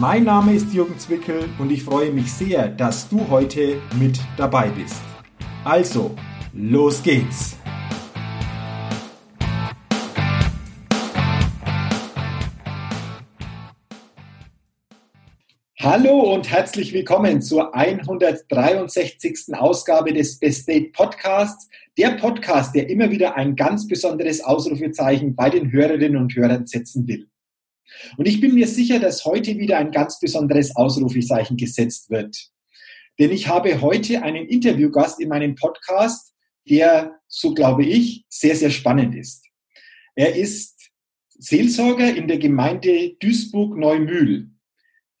Mein Name ist Jürgen Zwickel und ich freue mich sehr, dass du heute mit dabei bist. Also, los geht's! Hallo und herzlich willkommen zur 163. Ausgabe des Best Date Podcasts. Der Podcast, der immer wieder ein ganz besonderes Ausrufezeichen bei den Hörerinnen und Hörern setzen will. Und ich bin mir sicher, dass heute wieder ein ganz besonderes Ausrufezeichen gesetzt wird. Denn ich habe heute einen Interviewgast in meinem Podcast, der, so glaube ich, sehr, sehr spannend ist. Er ist Seelsorger in der Gemeinde Duisburg-Neumühl.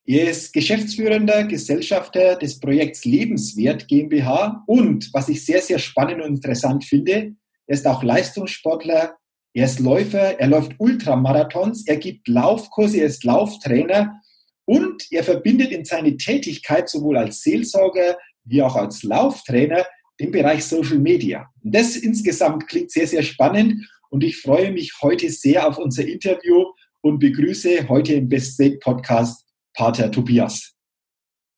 Er ist geschäftsführender Gesellschafter des Projekts Lebenswert GmbH und, was ich sehr, sehr spannend und interessant finde, er ist auch Leistungssportler er ist Läufer, er läuft Ultramarathons, er gibt Laufkurse, er ist Lauftrainer und er verbindet in seine Tätigkeit sowohl als Seelsorger wie auch als Lauftrainer den Bereich Social Media. Und das insgesamt klingt sehr, sehr spannend und ich freue mich heute sehr auf unser Interview und begrüße heute im Best State Podcast Pater Tobias.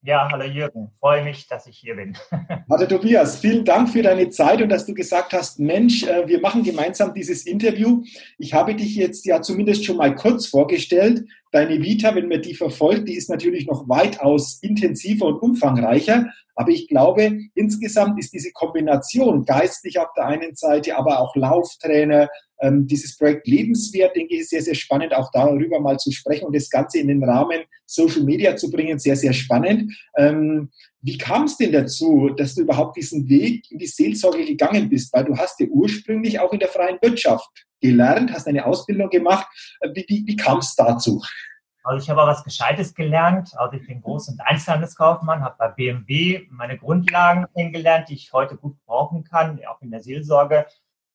Ja, hallo Jürgen, freue mich, dass ich hier bin. Hallo Tobias, vielen Dank für deine Zeit und dass du gesagt hast, Mensch, äh, wir machen gemeinsam dieses Interview. Ich habe dich jetzt ja zumindest schon mal kurz vorgestellt. Deine Vita, wenn man die verfolgt, die ist natürlich noch weitaus intensiver und umfangreicher. Aber ich glaube, insgesamt ist diese Kombination geistlich auf der einen Seite, aber auch Lauftrainer, ähm, dieses Projekt Lebenswert, denke ich, ist sehr, sehr spannend, auch darüber mal zu sprechen und das Ganze in den Rahmen Social Media zu bringen, sehr, sehr spannend. Ähm, wie kam es denn dazu, dass du überhaupt diesen Weg in die Seelsorge gegangen bist? Weil du hast ja ursprünglich auch in der freien Wirtschaft gelernt, hast eine Ausbildung gemacht. Wie, wie, wie kam es dazu? Also ich habe auch was Gescheites gelernt. Also ich bin Groß- und Einzelhandelskaufmann, habe bei BMW meine Grundlagen kennengelernt, die ich heute gut brauchen kann, auch in der Seelsorge.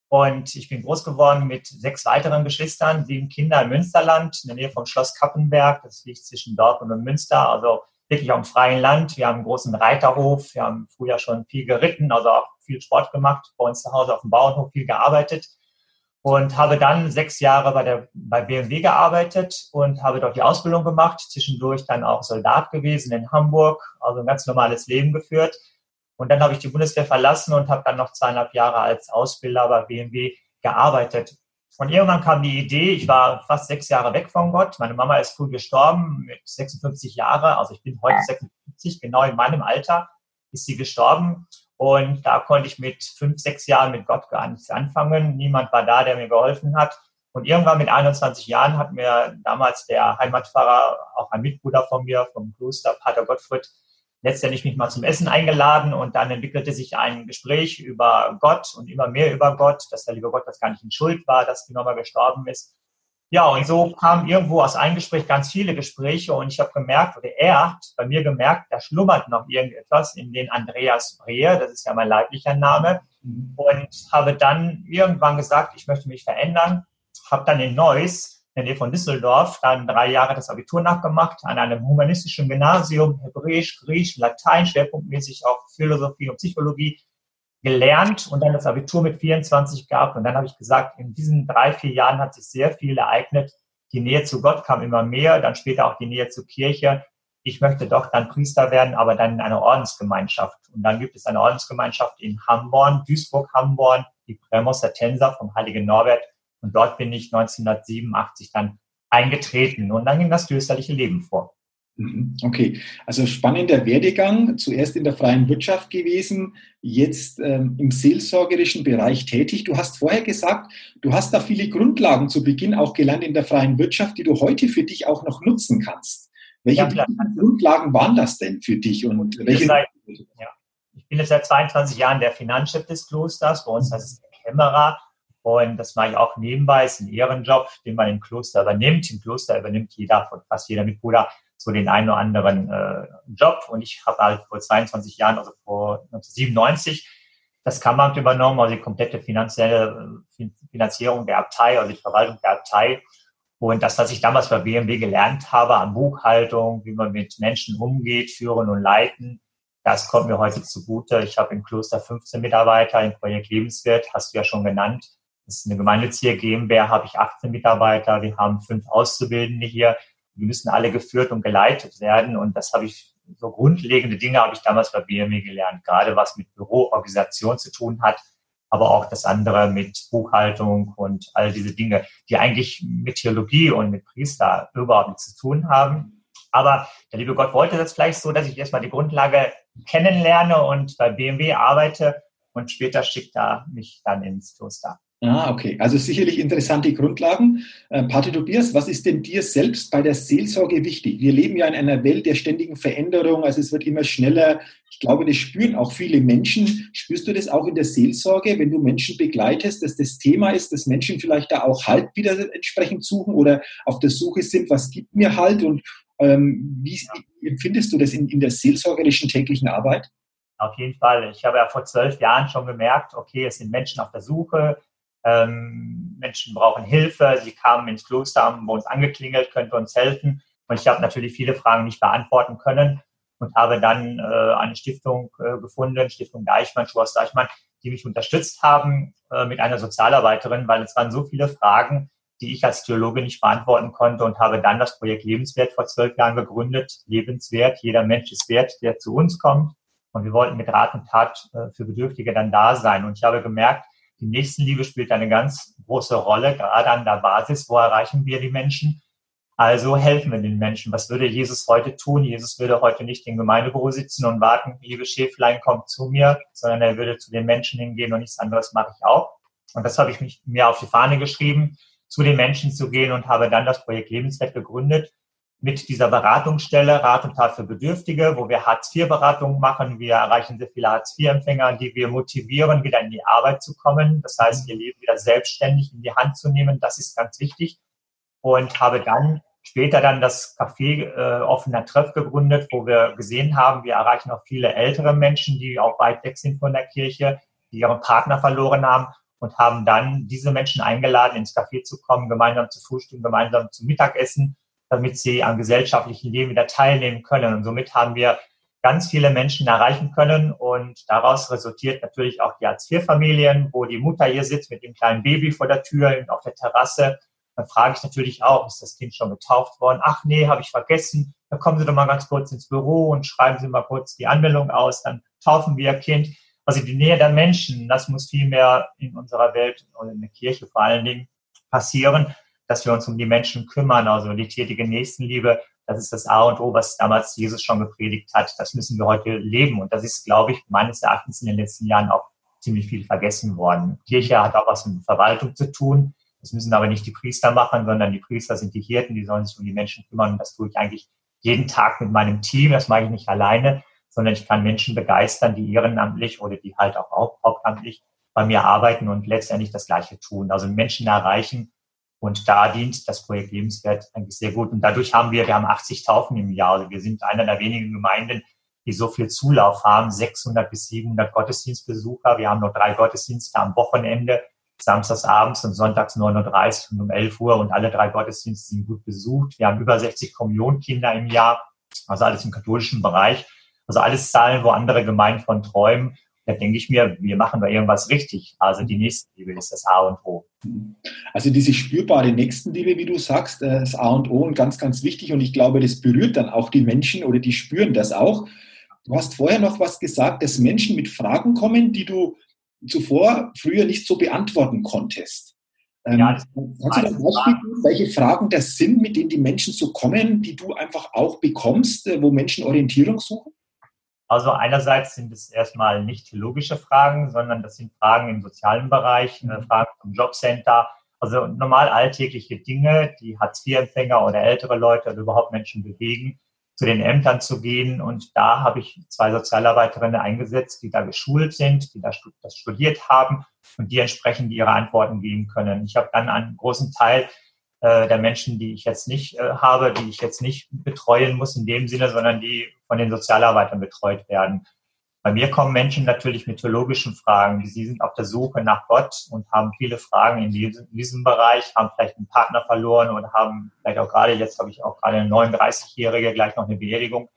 Und ich bin groß geworden mit sechs weiteren Geschwistern, sieben Kinder im Münsterland, in der Nähe vom Schloss Kappenberg. Das liegt zwischen Dortmund und Münster, also wirklich auf dem freien Land. Wir haben einen großen Reiterhof. Wir haben früher schon viel geritten, also auch viel Sport gemacht. Bei uns zu Hause auf dem Bauernhof viel gearbeitet. Und habe dann sechs Jahre bei, der, bei BMW gearbeitet und habe dort die Ausbildung gemacht. Zwischendurch dann auch Soldat gewesen in Hamburg, also ein ganz normales Leben geführt und dann habe ich die Bundeswehr verlassen und habe dann noch zweieinhalb Jahre als Ausbilder bei BMW gearbeitet. Und irgendwann kam die Idee, ich war fast sechs Jahre weg von Gott. Meine Mama ist früh gestorben mit 56 Jahren. Also ich bin heute 56, genau in meinem Alter ist sie gestorben. Und da konnte ich mit fünf, sechs Jahren mit Gott gar nichts anfangen. Niemand war da, der mir geholfen hat. Und irgendwann mit 21 Jahren hat mir damals der Heimatpfarrer, auch ein Mitbruder von mir vom Kloster, Pater Gottfried, letztendlich mich mal zum Essen eingeladen und dann entwickelte sich ein Gespräch über Gott und immer mehr über Gott, dass der liebe Gott das gar nicht in Schuld war, dass die Mama gestorben ist. Ja, und so kamen irgendwo aus einem Gespräch ganz viele Gespräche und ich habe gemerkt, oder er hat bei mir gemerkt, da schlummert noch irgendetwas in den Andreas Brehe, das ist ja mein leiblicher Name, und habe dann irgendwann gesagt, ich möchte mich verändern, habe dann in Neuss in der Nähe von Düsseldorf, dann drei Jahre das Abitur nachgemacht, an einem humanistischen Gymnasium, Hebräisch, Griechisch, Latein, schwerpunktmäßig auch Philosophie und Psychologie gelernt und dann das Abitur mit 24 gehabt. Und dann habe ich gesagt, in diesen drei, vier Jahren hat sich sehr viel ereignet. Die Nähe zu Gott kam immer mehr, dann später auch die Nähe zur Kirche. Ich möchte doch dann Priester werden, aber dann in einer Ordensgemeinschaft. Und dann gibt es eine Ordensgemeinschaft in Hamborn, Duisburg-Hamborn, die Prämostertenser vom Heiligen Norbert. Und dort bin ich 1987 dann eingetreten und dann ging das klösterliche Leben vor. Mhm. Okay, also spannender Werdegang, zuerst in der freien Wirtschaft gewesen, jetzt ähm, im seelsorgerischen Bereich tätig. Du hast vorher gesagt, du hast da viele Grundlagen zu Beginn auch gelernt in der freien Wirtschaft, die du heute für dich auch noch nutzen kannst. Welche ja, Grundlagen waren das denn für dich und welche? Seit, ja. Ich bin jetzt seit 22 Jahren der Finanzchef des Klosters, bei uns heißt es der Kämmerer und das mache ich auch nebenbei, ist ein Ehrenjob, den man im Kloster übernimmt. Im Kloster übernimmt jeder, fast jeder Mitbruder, so den einen oder anderen äh, Job. Und ich habe halt vor 22 Jahren, also vor 1997, das Kameramt übernommen, also die komplette finanzielle äh, Finanzierung der Abtei, also die Verwaltung der Abtei. Und das, was ich damals bei BMW gelernt habe an Buchhaltung, wie man mit Menschen umgeht, führen und leiten, das kommt mir heute zugute. Ich habe im Kloster 15 Mitarbeiter, im Projekt Lebenswert, hast du ja schon genannt. Das ist eine gemeinnützige GmbH, habe ich 18 Mitarbeiter. Wir haben fünf Auszubildende hier. Die müssen alle geführt und geleitet werden. Und das habe ich, so grundlegende Dinge habe ich damals bei BMW gelernt. Gerade was mit Büroorganisation zu tun hat, aber auch das andere mit Buchhaltung und all diese Dinge, die eigentlich mit Theologie und mit Priester überhaupt nichts zu tun haben. Aber der liebe Gott wollte das vielleicht so, dass ich erstmal die Grundlage kennenlerne und bei BMW arbeite und später schickt er mich dann ins Kloster. Ah, okay. Also sicherlich interessante Grundlagen. Äh, Pater Tobias, was ist denn dir selbst bei der Seelsorge wichtig? Wir leben ja in einer Welt der ständigen Veränderung, also es wird immer schneller. Ich glaube, das spüren auch viele Menschen. Spürst du das auch in der Seelsorge, wenn du Menschen begleitest, dass das Thema ist, dass Menschen vielleicht da auch Halt wieder entsprechend suchen oder auf der Suche sind, was gibt mir Halt und ähm, wie, empfindest du das in, in der seelsorgerischen täglichen Arbeit? Auf jeden Fall. Ich habe ja vor zwölf Jahren schon gemerkt, okay, es sind Menschen auf der Suche, ähm, Menschen brauchen Hilfe, sie kamen ins Kloster, haben bei uns angeklingelt, könnte uns helfen. Und ich habe natürlich viele Fragen nicht beantworten können und habe dann äh, eine Stiftung äh, gefunden, Stiftung Deichmann, Schwarz Deichmann, die mich unterstützt haben äh, mit einer Sozialarbeiterin, weil es waren so viele Fragen, die ich als Theologe nicht beantworten konnte und habe dann das Projekt Lebenswert vor zwölf Jahren gegründet. Lebenswert, jeder Mensch ist wert, der zu uns kommt. Und wir wollten mit Rat und Tat äh, für Bedürftige dann da sein. Und ich habe gemerkt, die Nächstenliebe spielt eine ganz große Rolle, gerade an der Basis. Wo erreichen wir die Menschen? Also helfen wir den Menschen. Was würde Jesus heute tun? Jesus würde heute nicht im Gemeindebüro sitzen und warten, liebe Schäflein, kommt zu mir, sondern er würde zu den Menschen hingehen und nichts anderes mache ich auch. Und das habe ich mir auf die Fahne geschrieben, zu den Menschen zu gehen und habe dann das Projekt Lebenswert gegründet mit dieser Beratungsstelle Rat und Tat für Bedürftige, wo wir Hartz-IV-Beratung machen. Wir erreichen sehr viele Hartz-IV-Empfänger, die wir motivieren, wieder in die Arbeit zu kommen. Das heißt, ihr Leben wieder selbstständig in die Hand zu nehmen. Das ist ganz wichtig. Und habe dann später dann das Café äh, Offener Treff gegründet, wo wir gesehen haben, wir erreichen auch viele ältere Menschen, die auch weit weg sind von der Kirche, die ihren Partner verloren haben und haben dann diese Menschen eingeladen, ins Café zu kommen, gemeinsam zu frühstücken, gemeinsam zu Mittagessen damit sie am gesellschaftlichen Leben wieder teilnehmen können. Und somit haben wir ganz viele Menschen erreichen können und daraus resultiert natürlich auch die Hartz-IV-Familien, wo die Mutter hier sitzt mit dem kleinen Baby vor der Tür auf der Terrasse. Dann frage ich natürlich auch, ist das Kind schon getauft worden? Ach nee, habe ich vergessen. Dann kommen Sie doch mal ganz kurz ins Büro und schreiben Sie mal kurz die Anmeldung aus. Dann taufen wir Ihr Kind. Also die Nähe der Menschen, das muss viel mehr in unserer Welt und in der Kirche vor allen Dingen passieren dass wir uns um die Menschen kümmern, also die tätige Nächstenliebe, das ist das A und O, was damals Jesus schon gepredigt hat. Das müssen wir heute leben. Und das ist, glaube ich, meines Erachtens in den letzten Jahren auch ziemlich viel vergessen worden. Kirche hat auch was mit Verwaltung zu tun. Das müssen aber nicht die Priester machen, sondern die Priester sind die Hirten, die sollen sich um die Menschen kümmern. Und das tue ich eigentlich jeden Tag mit meinem Team. Das mache ich nicht alleine, sondern ich kann Menschen begeistern, die ehrenamtlich oder die halt auch hauptamtlich bei mir arbeiten und letztendlich das Gleiche tun. Also Menschen erreichen, und da dient das Projekt Lebenswert eigentlich sehr gut. Und dadurch haben wir, wir haben 80 Taufen im Jahr. Also wir sind einer der wenigen Gemeinden, die so viel Zulauf haben, 600 bis 700 Gottesdienstbesucher. Wir haben nur drei Gottesdienste am Wochenende, samstags abends und sonntags 9.30 Uhr und um 11 Uhr und alle drei Gottesdienste sind gut besucht. Wir haben über 60 Kommunionkinder im Jahr, also alles im katholischen Bereich. Also alles Zahlen, wo andere Gemeinden von träumen da denke ich mir, wir machen da irgendwas richtig. Also die Nächstenliebe ist das A und O. Also diese spürbare Nächstenliebe, wie du sagst, äh, das A und O und ganz, ganz wichtig. Und ich glaube, das berührt dann auch die Menschen oder die spüren das auch. Du hast vorher noch was gesagt, dass Menschen mit Fragen kommen, die du zuvor früher nicht so beantworten konntest. Ähm, ja, kannst du da Beispiel geben, welche Fragen das sind, mit denen die Menschen so kommen, die du einfach auch bekommst, äh, wo Menschen Orientierung suchen? Also einerseits sind es erstmal nicht theologische Fragen, sondern das sind Fragen im sozialen Bereich, äh, mhm. Fragen vom Jobcenter, also normal alltägliche Dinge, die Hartz-IV-Empfänger oder ältere Leute oder überhaupt Menschen bewegen, zu den Ämtern zu gehen. Und da habe ich zwei Sozialarbeiterinnen eingesetzt, die da geschult sind, die das studiert haben und die entsprechend ihre Antworten geben können. Ich habe dann einen großen Teil äh, der Menschen, die ich jetzt nicht äh, habe, die ich jetzt nicht betreuen muss in dem Sinne, sondern die von den Sozialarbeitern betreut werden. Bei mir kommen Menschen natürlich mit theologischen Fragen. Sie sind auf der Suche nach Gott und haben viele Fragen in diesem, in diesem Bereich, haben vielleicht einen Partner verloren oder haben vielleicht auch gerade, jetzt habe ich auch gerade eine 39-Jährige, gleich noch eine Beerdigung.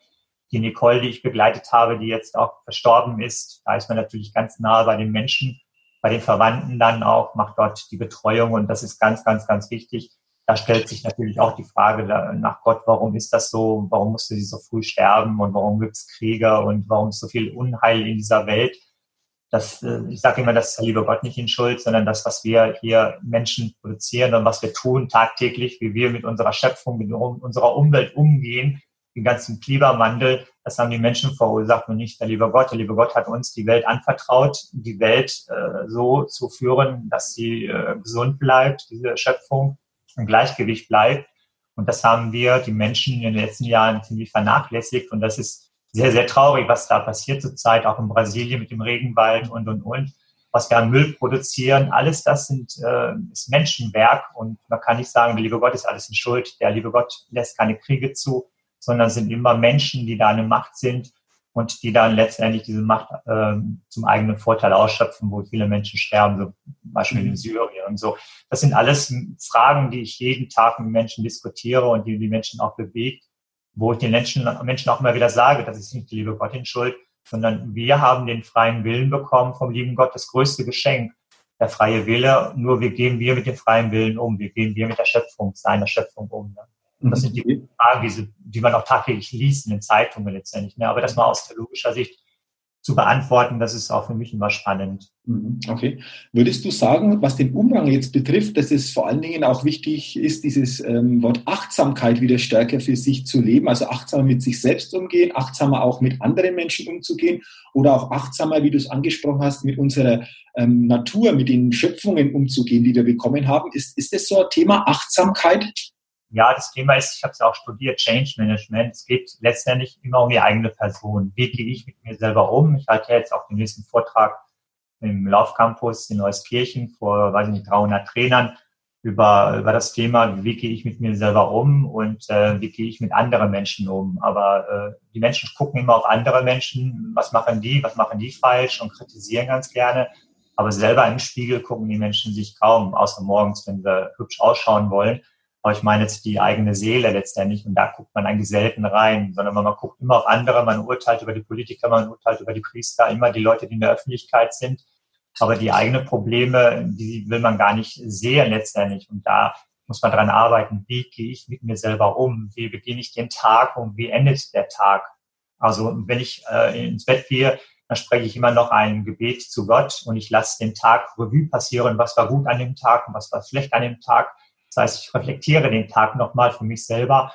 Die Nicole, die ich begleitet habe, die jetzt auch verstorben ist, da ist man natürlich ganz nahe bei den Menschen, bei den Verwandten dann auch, macht dort die Betreuung und das ist ganz, ganz, ganz wichtig da stellt sich natürlich auch die Frage nach Gott, warum ist das so? Warum musste sie so früh sterben? Und warum gibt es Kriege? Und warum ist so viel Unheil in dieser Welt? Das, äh, ich sage immer, das ist der liebe Gott nicht in Schuld, sondern das, was wir hier Menschen produzieren und was wir tun tagtäglich, wie wir mit unserer Schöpfung, mit unserer Umwelt umgehen, den ganzen Klimawandel, das haben die Menschen verursacht und nicht der liebe Gott. Der liebe Gott hat uns die Welt anvertraut, die Welt äh, so zu führen, dass sie äh, gesund bleibt, diese Schöpfung im Gleichgewicht bleibt. Und das haben wir, die Menschen in den letzten Jahren ziemlich vernachlässigt. Und das ist sehr, sehr traurig, was da passiert zurzeit, auch in Brasilien mit dem Regenwald und, und, und. Was wir an Müll produzieren, alles das sind, äh, ist Menschenwerk. Und man kann nicht sagen, der liebe Gott ist alles in Schuld. Der liebe Gott lässt keine Kriege zu, sondern sind immer Menschen, die da eine Macht sind und die dann letztendlich diese Macht äh, zum eigenen Vorteil ausschöpfen, wo viele Menschen sterben, so zum Beispiel in mhm. Syrien und so. Das sind alles Fragen, die ich jeden Tag mit Menschen diskutiere und die die Menschen auch bewegt, wo ich den Menschen, Menschen auch immer wieder sage, das ist nicht die liebe Gott in Schuld, sondern wir haben den freien Willen bekommen vom lieben Gott, das größte Geschenk, der freie Wille. Nur wie gehen wir mit dem freien Willen um? Wie gehen wir mit der Schöpfung, seiner Schöpfung um? Ne? Und das sind die mhm. Fragen, die, man auch tagtäglich liest in den Zeitungen letztendlich. Ne? Aber das mal aus theologischer Sicht zu beantworten, das ist auch für mich immer spannend. Mhm. Okay. Würdest du sagen, was den Umgang jetzt betrifft, dass es vor allen Dingen auch wichtig ist, dieses ähm, Wort Achtsamkeit wieder stärker für sich zu leben, also achtsamer mit sich selbst umgehen, achtsamer auch mit anderen Menschen umzugehen oder auch achtsamer, wie du es angesprochen hast, mit unserer ähm, Natur, mit den Schöpfungen umzugehen, die wir bekommen haben? Ist, ist das so ein Thema Achtsamkeit? Ja, das Thema ist, ich habe es auch studiert, Change Management. Es geht letztendlich immer um die eigene Person. Wie gehe ich mit mir selber um? Ich halte jetzt auch den nächsten Vortrag im Laufcampus in Neuskirchen vor, weiß ich nicht, 300 Trainern über, über das Thema, wie gehe ich mit mir selber um und äh, wie gehe ich mit anderen Menschen um. Aber äh, die Menschen gucken immer auf andere Menschen, was machen die, was machen die falsch und kritisieren ganz gerne. Aber selber im Spiegel gucken die Menschen sich kaum, außer morgens, wenn sie hübsch ausschauen wollen. Aber ich meine jetzt die eigene Seele letztendlich und da guckt man eigentlich selten rein, sondern man guckt immer auf andere, man urteilt über die Politiker, man urteilt über die Priester, immer die Leute, die in der Öffentlichkeit sind. Aber die eigenen Probleme, die will man gar nicht sehen letztendlich. Und da muss man dran arbeiten. Wie gehe ich mit mir selber um? Wie beginne ich den Tag und wie endet der Tag? Also wenn ich äh, ins Bett gehe, dann spreche ich immer noch ein Gebet zu Gott und ich lasse den Tag Revue passieren, was war gut an dem Tag und was war schlecht an dem Tag heißt, ich reflektiere den Tag nochmal für mich selber,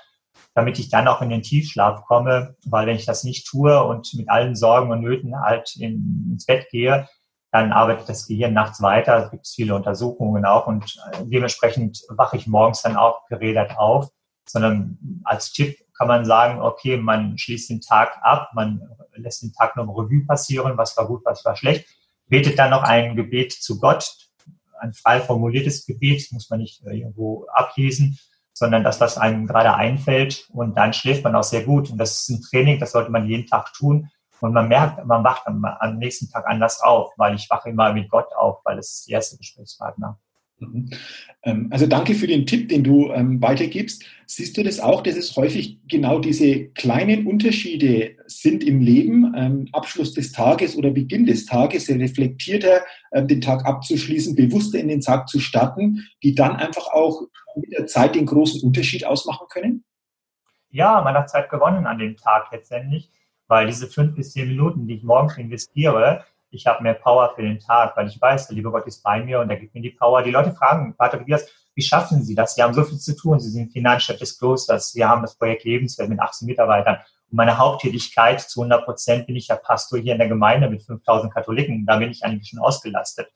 damit ich dann auch in den Tiefschlaf komme, weil wenn ich das nicht tue und mit allen Sorgen und Nöten halt in, ins Bett gehe, dann arbeitet das Gehirn nachts weiter. Es gibt viele Untersuchungen auch und äh, dementsprechend wache ich morgens dann auch geredet auf, sondern als Tipp kann man sagen, okay, man schließt den Tag ab, man lässt den Tag noch Revue passieren, was war gut, was war schlecht, betet dann noch ein Gebet zu Gott, ein frei formuliertes Gebet, muss man nicht äh, irgendwo ablesen, sondern das, was einem gerade einfällt. Und dann schläft man auch sehr gut. Und das ist ein Training, das sollte man jeden Tag tun. Und man merkt, man wacht am, nächsten Tag anders auf, weil ich wache immer mit Gott auf, weil es ist der erste Gesprächspartner. Mhm. Ähm, also danke für den Tipp, den du ähm, weitergibst. Siehst du das auch, dass es häufig genau diese kleinen Unterschiede sind im Leben, ähm, Abschluss des Tages oder Beginn des Tages, reflektierter den Tag abzuschließen, bewusster in den Tag zu starten, die dann einfach auch mit der Zeit den großen Unterschied ausmachen können? Ja, man hat Zeit gewonnen an dem Tag letztendlich, weil diese fünf bis zehn Minuten, die ich morgens investiere, ich habe mehr Power für den Tag, weil ich weiß, der liebe Gott ist bei mir und er gibt mir die Power. Die Leute fragen, Pater Tobias, wie schaffen Sie das? Sie haben so viel zu tun. Sie sind Finanzchef des Klosters. Sie haben das Projekt Lebenswelt mit 18 Mitarbeitern. Und meine Haupttätigkeit zu 100 Prozent bin ich ja Pastor hier in der Gemeinde mit 5000 Katholiken. Da bin ich eigentlich schon ausgelastet.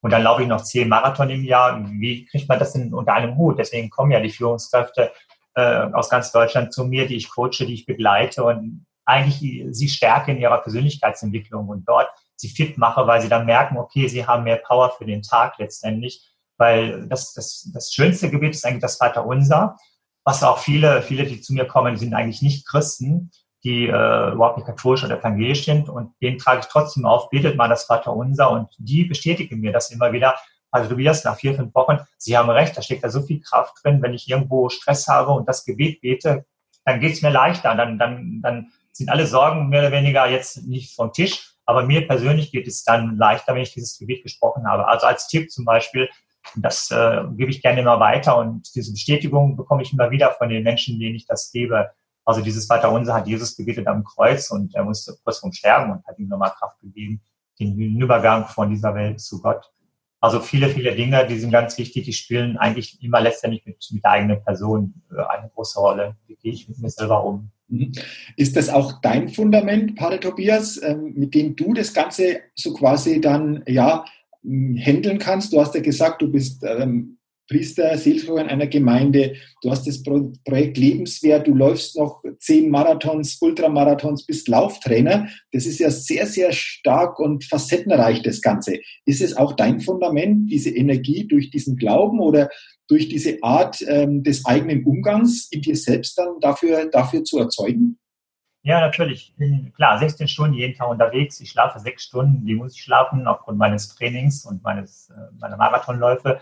Und dann laufe ich noch zehn Marathon im Jahr. Wie kriegt man das denn unter einem Hut? Deswegen kommen ja die Führungskräfte äh, aus ganz Deutschland zu mir, die ich coache, die ich begleite und eigentlich sie stärke in ihrer Persönlichkeitsentwicklung. Und dort sie fit mache, weil sie dann merken, okay, sie haben mehr Power für den Tag letztendlich. weil das, das, das schönste Gebet ist eigentlich das Vaterunser, was auch viele, viele, die zu mir kommen, sind eigentlich nicht Christen, die äh, überhaupt nicht katholisch oder evangelisch sind und den trage ich trotzdem auf, betet mal das Vaterunser und die bestätigen mir das immer wieder. Also Tobias, nach vier, fünf Wochen, Sie haben recht, da steckt da so viel Kraft drin, wenn ich irgendwo Stress habe und das Gebet bete, dann geht's mir leichter, dann, dann, dann sind alle Sorgen mehr oder weniger jetzt nicht vom Tisch, aber mir persönlich geht es dann leichter, wenn ich dieses Gebet gesprochen habe. Also als Tipp zum Beispiel, das äh, gebe ich gerne immer weiter und diese Bestätigung bekomme ich immer wieder von den Menschen, denen ich das gebe. Also dieses Vaterunser hat Jesus gebetet am Kreuz und er musste kurz vorm Sterben und hat ihm nochmal Kraft gegeben, den Übergang von dieser Welt zu Gott. Also viele, viele Dinge, die sind ganz wichtig, die spielen eigentlich immer letztendlich mit, mit der eigenen Person äh, eine große Rolle. Wie gehe ich mit mir selber um? Mhm. Ist das auch dein Fundament, Pater Tobias, ähm, mit dem du das Ganze so quasi dann ja handeln kannst? Du hast ja gesagt, du bist ähm, Priester, Seelsorger in einer Gemeinde. Du hast das Projekt Lebenswert. Du läufst noch zehn Marathons, Ultramarathons, bist Lauftrainer. Das ist ja sehr, sehr stark und facettenreich, das Ganze. Ist es auch dein Fundament, diese Energie durch diesen Glauben oder durch diese Art ähm, des eigenen Umgangs in dir selbst dann dafür, dafür zu erzeugen? Ja, natürlich. Klar 16 Stunden jeden Tag unterwegs. Ich schlafe sechs Stunden, die muss ich schlafen aufgrund meines Trainings und meines, äh, meiner Marathonläufe.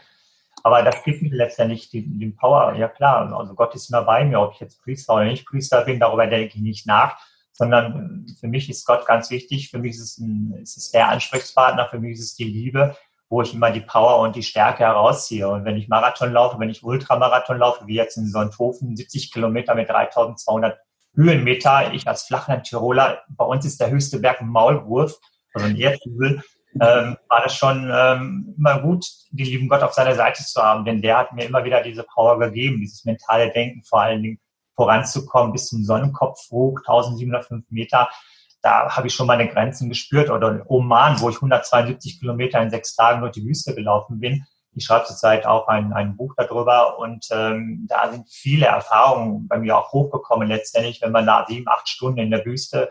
Aber das gibt mir letztendlich den, den Power. Ja klar, also Gott ist immer bei mir, ob ich jetzt Priester oder nicht Priester bin, darüber denke ich nicht nach, sondern für mich ist Gott ganz wichtig. Für mich ist es, ein, ist es der Ansprechpartner, für mich ist es die Liebe, wo ich immer die Power und die Stärke herausziehe. Und wenn ich Marathon laufe, wenn ich Ultramarathon laufe, wie jetzt in Sonthofen, 70 Kilometer mit 3200 Höhenmeter, ich als Flachland-Tiroler, bei uns ist der höchste Berg Maulwurf, also ein Erdhügel, ähm, war das schon ähm, immer gut, den lieben Gott auf seiner Seite zu haben, denn der hat mir immer wieder diese Power gegeben, dieses mentale Denken vor allen Dingen voranzukommen bis zum Sonnenkopf hoch, 1705 Meter. Da habe ich schon meine Grenzen gespürt. Oder Oman, wo ich 172 Kilometer in sechs Tagen durch die Wüste gelaufen bin. Ich schreibe zurzeit auch ein, ein Buch darüber und ähm, da sind viele Erfahrungen bei mir auch hochgekommen letztendlich, wenn man da sieben, acht Stunden in der Wüste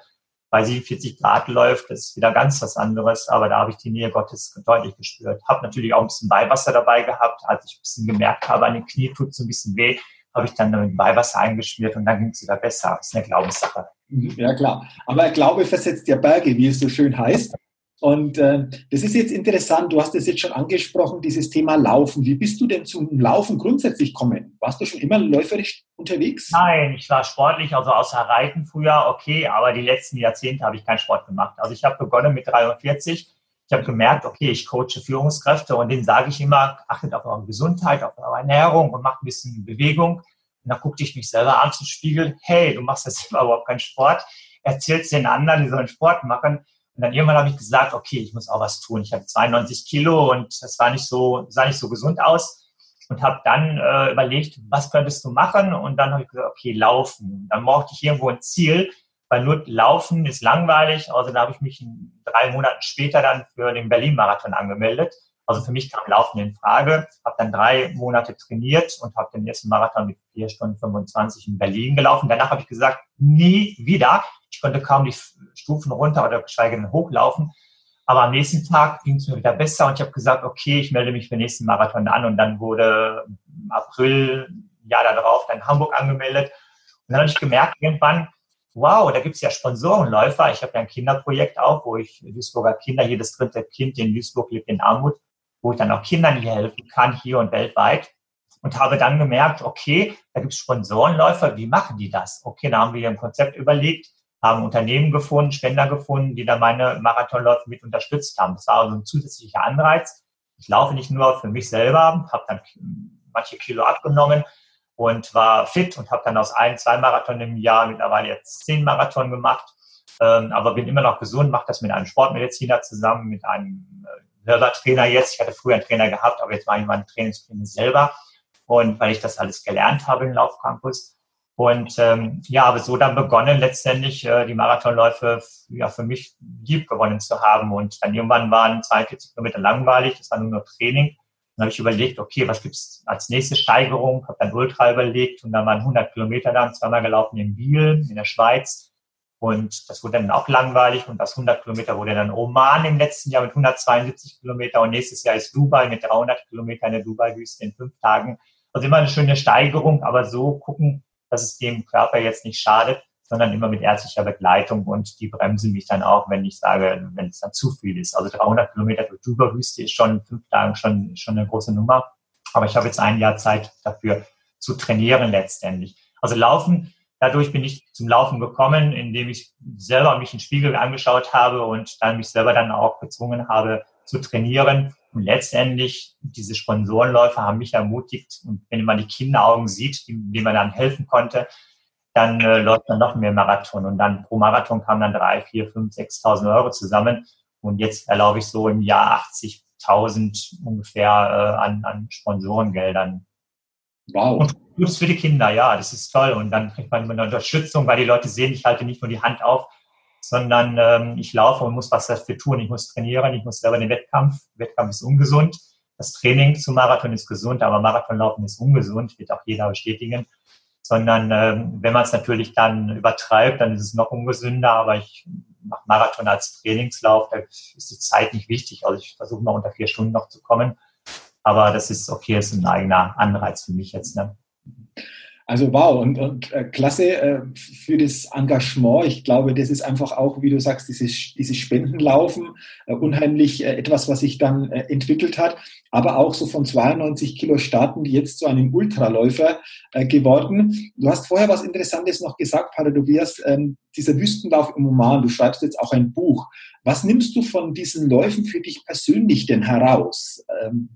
bei 47 Grad läuft, das ist wieder ganz was anderes, aber da habe ich die Nähe Gottes deutlich gespürt. Habe natürlich auch ein bisschen Weihwasser dabei gehabt, als ich ein bisschen gemerkt habe, an den Knie tut so ein bisschen weh, habe ich dann mit Weihwasser eingeschmiert und dann ging es wieder besser. Das ist eine Glaubenssache. Ja klar, aber Glaube versetzt ja Berge, wie es so schön heißt. Und äh, das ist jetzt interessant, du hast es jetzt schon angesprochen, dieses Thema Laufen. Wie bist du denn zum Laufen grundsätzlich kommen? Warst du schon immer läuferisch unterwegs? Nein, ich war sportlich, also außer Reiten früher, okay, aber die letzten Jahrzehnte habe ich keinen Sport gemacht. Also ich habe begonnen mit 43. Ich habe gemerkt, okay, ich coache Führungskräfte und denen sage ich immer, achtet auf eure Gesundheit, auf eure Ernährung und macht ein bisschen Bewegung. Und dann guckte ich mich selber an zum Spiegel, hey, du machst jetzt überhaupt keinen Sport. Erzählst den anderen, die sollen Sport machen und dann irgendwann habe ich gesagt, okay, ich muss auch was tun. Ich habe 92 Kilo und das war nicht so, sah nicht so gesund aus. Und habe dann äh, überlegt, was könntest du machen? Und dann habe ich gesagt, okay, laufen. Dann brauchte ich irgendwo ein Ziel, weil nur laufen ist langweilig. Also da habe ich mich drei Monaten später dann für den Berlin-Marathon angemeldet. Also für mich kam Laufen in Frage. Habe dann drei Monate trainiert und habe den ersten Marathon mit vier Stunden 25 in Berlin gelaufen. Danach habe ich gesagt, nie wieder. Ich konnte kaum die Stufen runter oder geschweige denn hochlaufen. Aber am nächsten Tag ging es mir wieder besser und ich habe gesagt, okay, ich melde mich für den nächsten Marathon an. Und dann wurde im April, Jahr darauf, dann Hamburg angemeldet. Und dann habe ich gemerkt irgendwann, wow, da gibt es ja Sponsorenläufer. Ich habe ja ein Kinderprojekt auch, wo ich Duisburger Kinder, jedes dritte Kind in Duisburg lebt in Armut, wo ich dann auch Kindern hier helfen kann, hier und weltweit. Und habe dann gemerkt, okay, da gibt es Sponsorenläufer, wie machen die das? Okay, da haben wir ein Konzept überlegt, haben Unternehmen gefunden, Spender gefunden, die dann meine Marathonläufe mit unterstützt haben. Das war also ein zusätzlicher Anreiz. Ich laufe nicht nur für mich selber, habe dann manche Kilo abgenommen und war fit und habe dann aus ein, zwei Marathon im Jahr mittlerweile jetzt zehn Marathon gemacht. Ähm, aber bin immer noch gesund, mache das mit einem Sportmediziner zusammen, mit einem äh, Hörertrainer jetzt. Ich hatte früher einen Trainer gehabt, aber jetzt mache ich meine Trainingspläne selber. Und weil ich das alles gelernt habe im Laufcampus. Und ähm, ja, habe so dann begonnen, letztendlich äh, die Marathonläufe ja, für mich lieb gewonnen zu haben. Und dann irgendwann waren 42 Kilometer langweilig, das war nur noch Training. Dann habe ich überlegt, okay, was gibt's als nächste Steigerung? Habe dann Ultra überlegt und dann waren 100 Kilometer dann zweimal gelaufen in Biel in der Schweiz Und das wurde dann auch langweilig und das 100 Kilometer wurde dann Oman im letzten Jahr mit 172 Kilometer und nächstes Jahr ist Dubai mit 300 Kilometern in der Dubai-Wüste in fünf Tagen. Also immer eine schöne Steigerung, aber so gucken, dass es dem Körper jetzt nicht schadet, sondern immer mit ärztlicher Begleitung und die bremsen mich dann auch, wenn ich sage, wenn es dann zu viel ist. Also 300 Kilometer durch Dubai-Wüste ist schon fünf Tagen schon, schon eine große Nummer. Aber ich habe jetzt ein Jahr Zeit dafür zu trainieren letztendlich. Also Laufen Dadurch bin ich zum Laufen gekommen, indem ich selber mich in den Spiegel angeschaut habe und dann mich selber dann auch gezwungen habe zu trainieren. Und letztendlich, diese Sponsorenläufer haben mich ermutigt. Und wenn man die Kinderaugen sieht, denen man dann helfen konnte, dann äh, läuft man noch mehr Marathon. Und dann pro Marathon kamen dann drei, vier, fünf, sechstausend Euro zusammen. Und jetzt erlaube ich so im Jahr 80.000 ungefähr äh, an, an Sponsorengeldern. Wow. Und Gutes für die Kinder, ja, das ist toll. Und dann kriegt man eine Unterstützung, weil die Leute sehen, ich halte nicht nur die Hand auf, sondern ähm, ich laufe und muss was dafür tun. Ich muss trainieren, ich muss selber den Wettkampf. Wettkampf ist ungesund. Das Training zum Marathon ist gesund, aber Marathonlaufen ist ungesund, wird auch jeder bestätigen. Sondern ähm, wenn man es natürlich dann übertreibt, dann ist es noch ungesünder. Aber ich mache Marathon als Trainingslauf, da ist die Zeit nicht wichtig. Also ich versuche mal unter vier Stunden noch zu kommen. Aber das ist okay, das ist ein eigener Anreiz für mich jetzt. Ne? Also wow und, und äh, klasse äh, für das Engagement. Ich glaube, das ist einfach auch, wie du sagst, dieses, dieses Spendenlaufen, äh, unheimlich äh, etwas, was sich dann äh, entwickelt hat. Aber auch so von 92 Kilo starten die jetzt zu einem Ultraläufer äh, geworden. Du hast vorher was Interessantes noch gesagt, Pater Tobias, ähm, dieser Wüstenlauf im Oman. Du schreibst jetzt auch ein Buch. Was nimmst du von diesen Läufen für dich persönlich denn heraus? Ähm,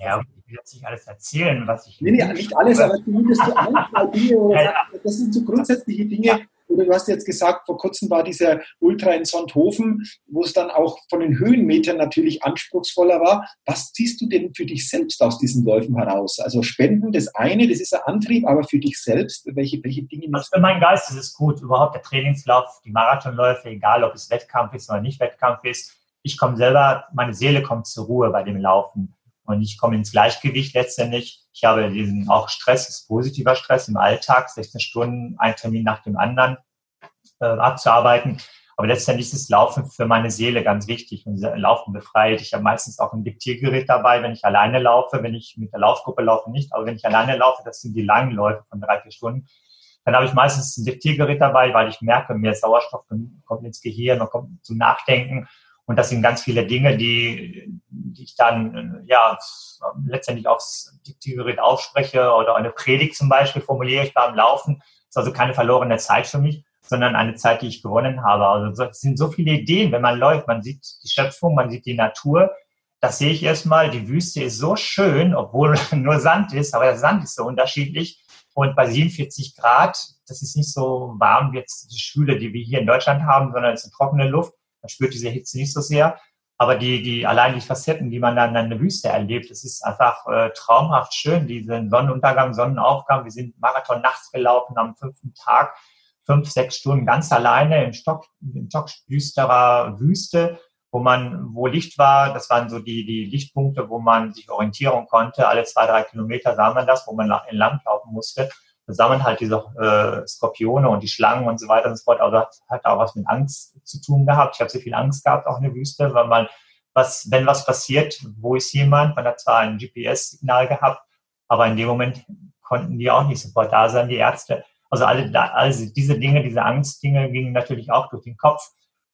ja, jetzt nicht alles erzählen, was ich. Nee, nee, nicht alles, aber zumindest so ein, zwei Dinge. ja, ja. Das sind so grundsätzliche Dinge. Ja. Oder du hast jetzt gesagt, vor kurzem war dieser Ultra in Sonthofen, wo es dann auch von den Höhenmetern natürlich anspruchsvoller war. Was ziehst du denn für dich selbst aus diesen Läufen heraus? Also Spenden, das eine, das ist ein Antrieb, aber für dich selbst, welche, welche Dinge? Also für meinen Geist ist es gut, überhaupt der Trainingslauf, die Marathonläufe, egal ob es Wettkampf ist oder nicht Wettkampf ist. Ich komme selber, meine Seele kommt zur Ruhe bei dem Laufen und ich komme ins Gleichgewicht letztendlich. Ich habe diesen auch Stress, ist positiver Stress im Alltag, 16 Stunden, ein Termin nach dem anderen äh, abzuarbeiten. Aber letztendlich ist das Laufen für meine Seele ganz wichtig und Laufen befreit. Ich habe meistens auch ein Diktiergerät dabei, wenn ich alleine laufe, wenn ich mit der Laufgruppe laufe nicht, aber wenn ich alleine laufe, das sind die langen Läufe von drei, vier Stunden, dann habe ich meistens ein Diktiergerät dabei, weil ich merke, mehr Sauerstoff kommt ins Gehirn, man kommt zum Nachdenken und das sind ganz viele Dinge, die, die ich dann ja letztendlich aufs Diktiergerät aufspreche oder eine Predigt zum Beispiel formuliere ich beim Laufen. Das ist also keine verlorene Zeit für mich, sondern eine Zeit, die ich gewonnen habe. Also es sind so viele Ideen, wenn man läuft. Man sieht die Schöpfung, man sieht die Natur. Das sehe ich erstmal. Die Wüste ist so schön, obwohl nur Sand ist, aber der Sand ist so unterschiedlich. Und bei 47 Grad, das ist nicht so warm wie jetzt die Schwüle, die wir hier in Deutschland haben, sondern es ist eine trockene Luft. Man spürt diese Hitze nicht so sehr. Aber die, die, allein die Facetten, die man dann in der Wüste erlebt, das ist einfach äh, traumhaft schön. Diesen Sonnenuntergang, Sonnenaufgang. Wir sind Marathon nachts gelaufen am fünften Tag, fünf, sechs Stunden ganz alleine in Stock, in stockdüsterer Wüste, wo man, wo Licht war. Das waren so die, die Lichtpunkte, wo man sich orientieren konnte. Alle zwei, drei Kilometer sah man das, wo man entlang laufen musste sammeln halt diese äh, Skorpione und die Schlangen und so weiter und so fort. Also hat, hat auch was mit Angst zu tun gehabt. Ich habe so viel Angst gehabt, auch in der Wüste, weil man, was, wenn was passiert, wo ist jemand? Man hat zwar ein GPS-Signal gehabt, aber in dem Moment konnten die auch nicht sofort da sein, die Ärzte. Also alle, also diese Dinge, diese Angstdinge gingen natürlich auch durch den Kopf.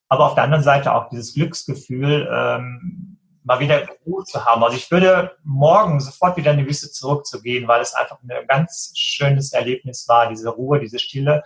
Aber auf der anderen Seite auch dieses Glücksgefühl, ähm, mal wieder Ruhe zu haben. Also ich würde morgen sofort wieder in die Wüste zurückzugehen, weil es einfach ein ganz schönes Erlebnis war, diese Ruhe, diese Stille.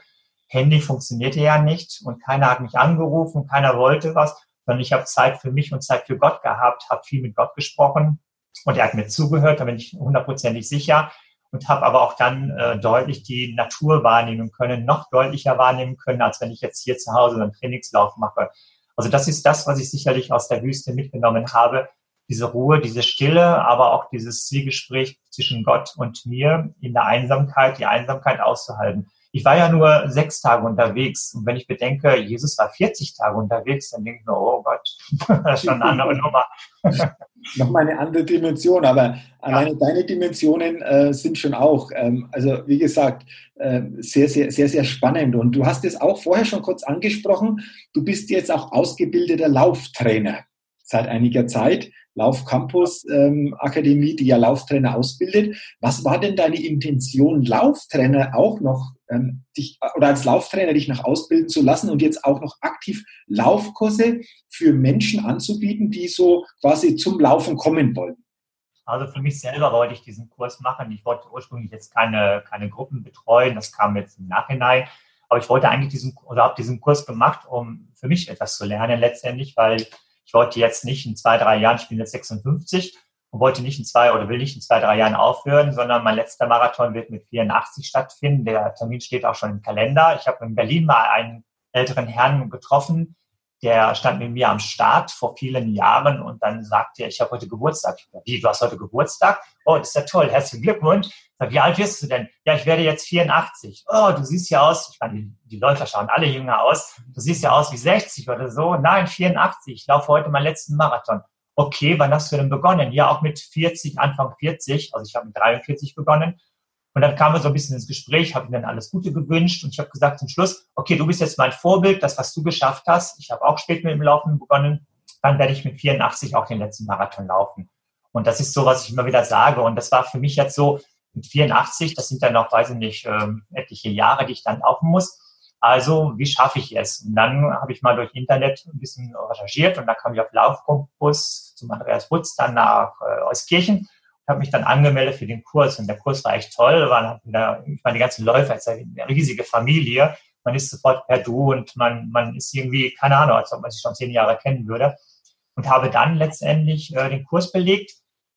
Handy funktionierte ja nicht und keiner hat mich angerufen, keiner wollte was, sondern ich habe Zeit für mich und Zeit für Gott gehabt, habe viel mit Gott gesprochen und er hat mir zugehört, da bin ich hundertprozentig sicher und habe aber auch dann äh, deutlich die Natur wahrnehmen können, noch deutlicher wahrnehmen können, als wenn ich jetzt hier zu Hause einen Trainingslauf mache. Also das ist das, was ich sicherlich aus der Wüste mitgenommen habe. Diese Ruhe, diese Stille, aber auch dieses Zwiegespräch zwischen Gott und mir in der Einsamkeit, die Einsamkeit auszuhalten. Ich war ja nur sechs Tage unterwegs. Und wenn ich bedenke, Jesus war 40 Tage unterwegs, dann denke ich mir, oh Gott, das ist schon eine andere Nummer. Nochmal eine andere Dimension, aber alleine ja. deine Dimensionen äh, sind schon auch, ähm, also wie gesagt, äh, sehr, sehr, sehr, sehr spannend. Und du hast es auch vorher schon kurz angesprochen, du bist jetzt auch ausgebildeter Lauftrainer seit einiger Zeit. Laufcampus ähm, Akademie, die ja Lauftrainer ausbildet. Was war denn deine Intention, Lauftrainer auch noch ähm, dich oder als Lauftrainer dich noch ausbilden zu lassen und jetzt auch noch aktiv Laufkurse für Menschen anzubieten, die so quasi zum Laufen kommen wollen? Also für mich selber wollte ich diesen Kurs machen. Ich wollte ursprünglich jetzt keine, keine Gruppen betreuen, das kam jetzt im Nachhinein. Aber ich wollte eigentlich diesen oder habe diesen Kurs gemacht, um für mich etwas zu lernen letztendlich, weil ich wollte jetzt nicht in zwei, drei Jahren, ich bin jetzt 56 und wollte nicht in zwei oder will nicht in zwei, drei Jahren aufhören, sondern mein letzter Marathon wird mit 84 stattfinden. Der Termin steht auch schon im Kalender. Ich habe in Berlin mal einen älteren Herrn getroffen, der stand mit mir am Start vor vielen Jahren und dann sagte er, ich habe heute Geburtstag. Ich dachte, wie, du hast heute Geburtstag? Oh, das ist ja toll, herzlichen Glückwunsch. Sag, wie alt wirst du denn? Ja, ich werde jetzt 84. Oh, du siehst ja aus, ich meine, die, die Läufer schauen alle jünger aus. Du siehst ja aus wie 60 oder so. Nein, 84. Ich laufe heute meinen letzten Marathon. Okay, wann hast du denn begonnen? Ja, auch mit 40, Anfang 40. Also ich habe mit 43 begonnen. Und dann kamen wir so ein bisschen ins Gespräch, habe ihm dann alles Gute gewünscht und ich habe gesagt zum Schluss, okay, du bist jetzt mein Vorbild, das, was du geschafft hast. Ich habe auch spät mit dem Laufen begonnen. Dann werde ich mit 84 auch den letzten Marathon laufen. Und das ist so, was ich immer wieder sage. Und das war für mich jetzt so mit 84, das sind dann noch, weiß ich nicht, ähm, etliche Jahre, die ich dann laufen muss. Also, wie schaffe ich es? Und dann habe ich mal durch Internet ein bisschen recherchiert und dann kam ich auf Laufkompass zum Andreas Wutz, dann nach äh, Euskirchen habe mich dann angemeldet für den Kurs und der Kurs war echt toll. Waren ich meine, die ganzen Läufer, ist eine riesige Familie. Man ist sofort per Du und man, man ist irgendwie, keine Ahnung, als ob man sich schon zehn Jahre kennen würde. Und habe dann letztendlich äh, den Kurs belegt,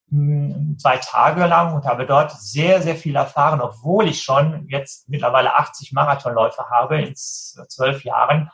zwei Tage lang und habe dort sehr, sehr viel erfahren, obwohl ich schon jetzt mittlerweile 80 Marathonläufe habe in zwölf Jahren.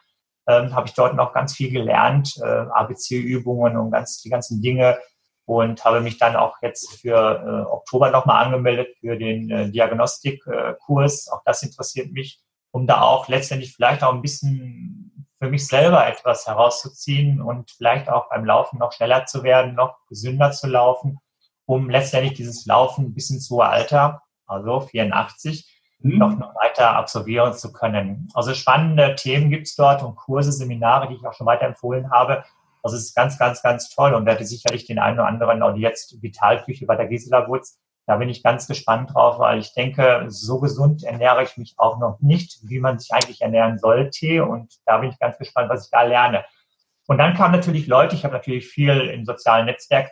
Ähm, habe ich dort noch ganz viel gelernt, äh, ABC-Übungen und ganz die ganzen Dinge, und habe mich dann auch jetzt für äh, Oktober nochmal angemeldet für den äh, Diagnostikkurs. auch das interessiert mich, um da auch letztendlich vielleicht auch ein bisschen für mich selber etwas herauszuziehen und vielleicht auch beim Laufen noch schneller zu werden, noch gesünder zu laufen, um letztendlich dieses Laufen bis ins hohe Alter, also 84, mhm. noch, noch weiter absolvieren zu können. Also spannende Themen gibt es dort und Kurse, Seminare, die ich auch schon weiterempfohlen habe, also es ist ganz, ganz, ganz toll und werde sicherlich den einen oder anderen auch jetzt Vitalküche bei der Gisela Wutz. Da bin ich ganz gespannt drauf, weil ich denke, so gesund ernähre ich mich auch noch nicht, wie man sich eigentlich ernähren sollte. Und da bin ich ganz gespannt, was ich da lerne. Und dann kamen natürlich Leute, ich habe natürlich viel im sozialen Netzwerk,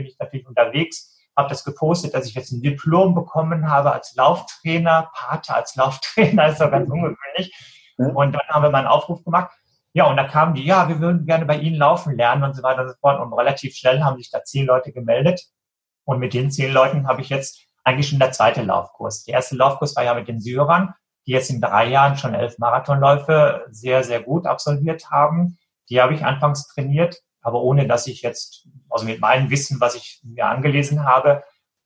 bin ich natürlich unterwegs, habe das gepostet, dass ich jetzt ein Diplom bekommen habe als Lauftrainer, Pater als Lauftrainer, ist doch ganz ungewöhnlich. Und dann haben wir mal einen Aufruf gemacht. Ja, und da kamen die, ja, wir würden gerne bei Ihnen laufen lernen und so weiter und so fort. Und relativ schnell haben sich da zehn Leute gemeldet. Und mit den zehn Leuten habe ich jetzt eigentlich schon der zweite Laufkurs. Der erste Laufkurs war ja mit den Syrern, die jetzt in drei Jahren schon elf Marathonläufe sehr, sehr gut absolviert haben. Die habe ich anfangs trainiert, aber ohne dass ich jetzt, also mit meinem Wissen, was ich mir angelesen habe,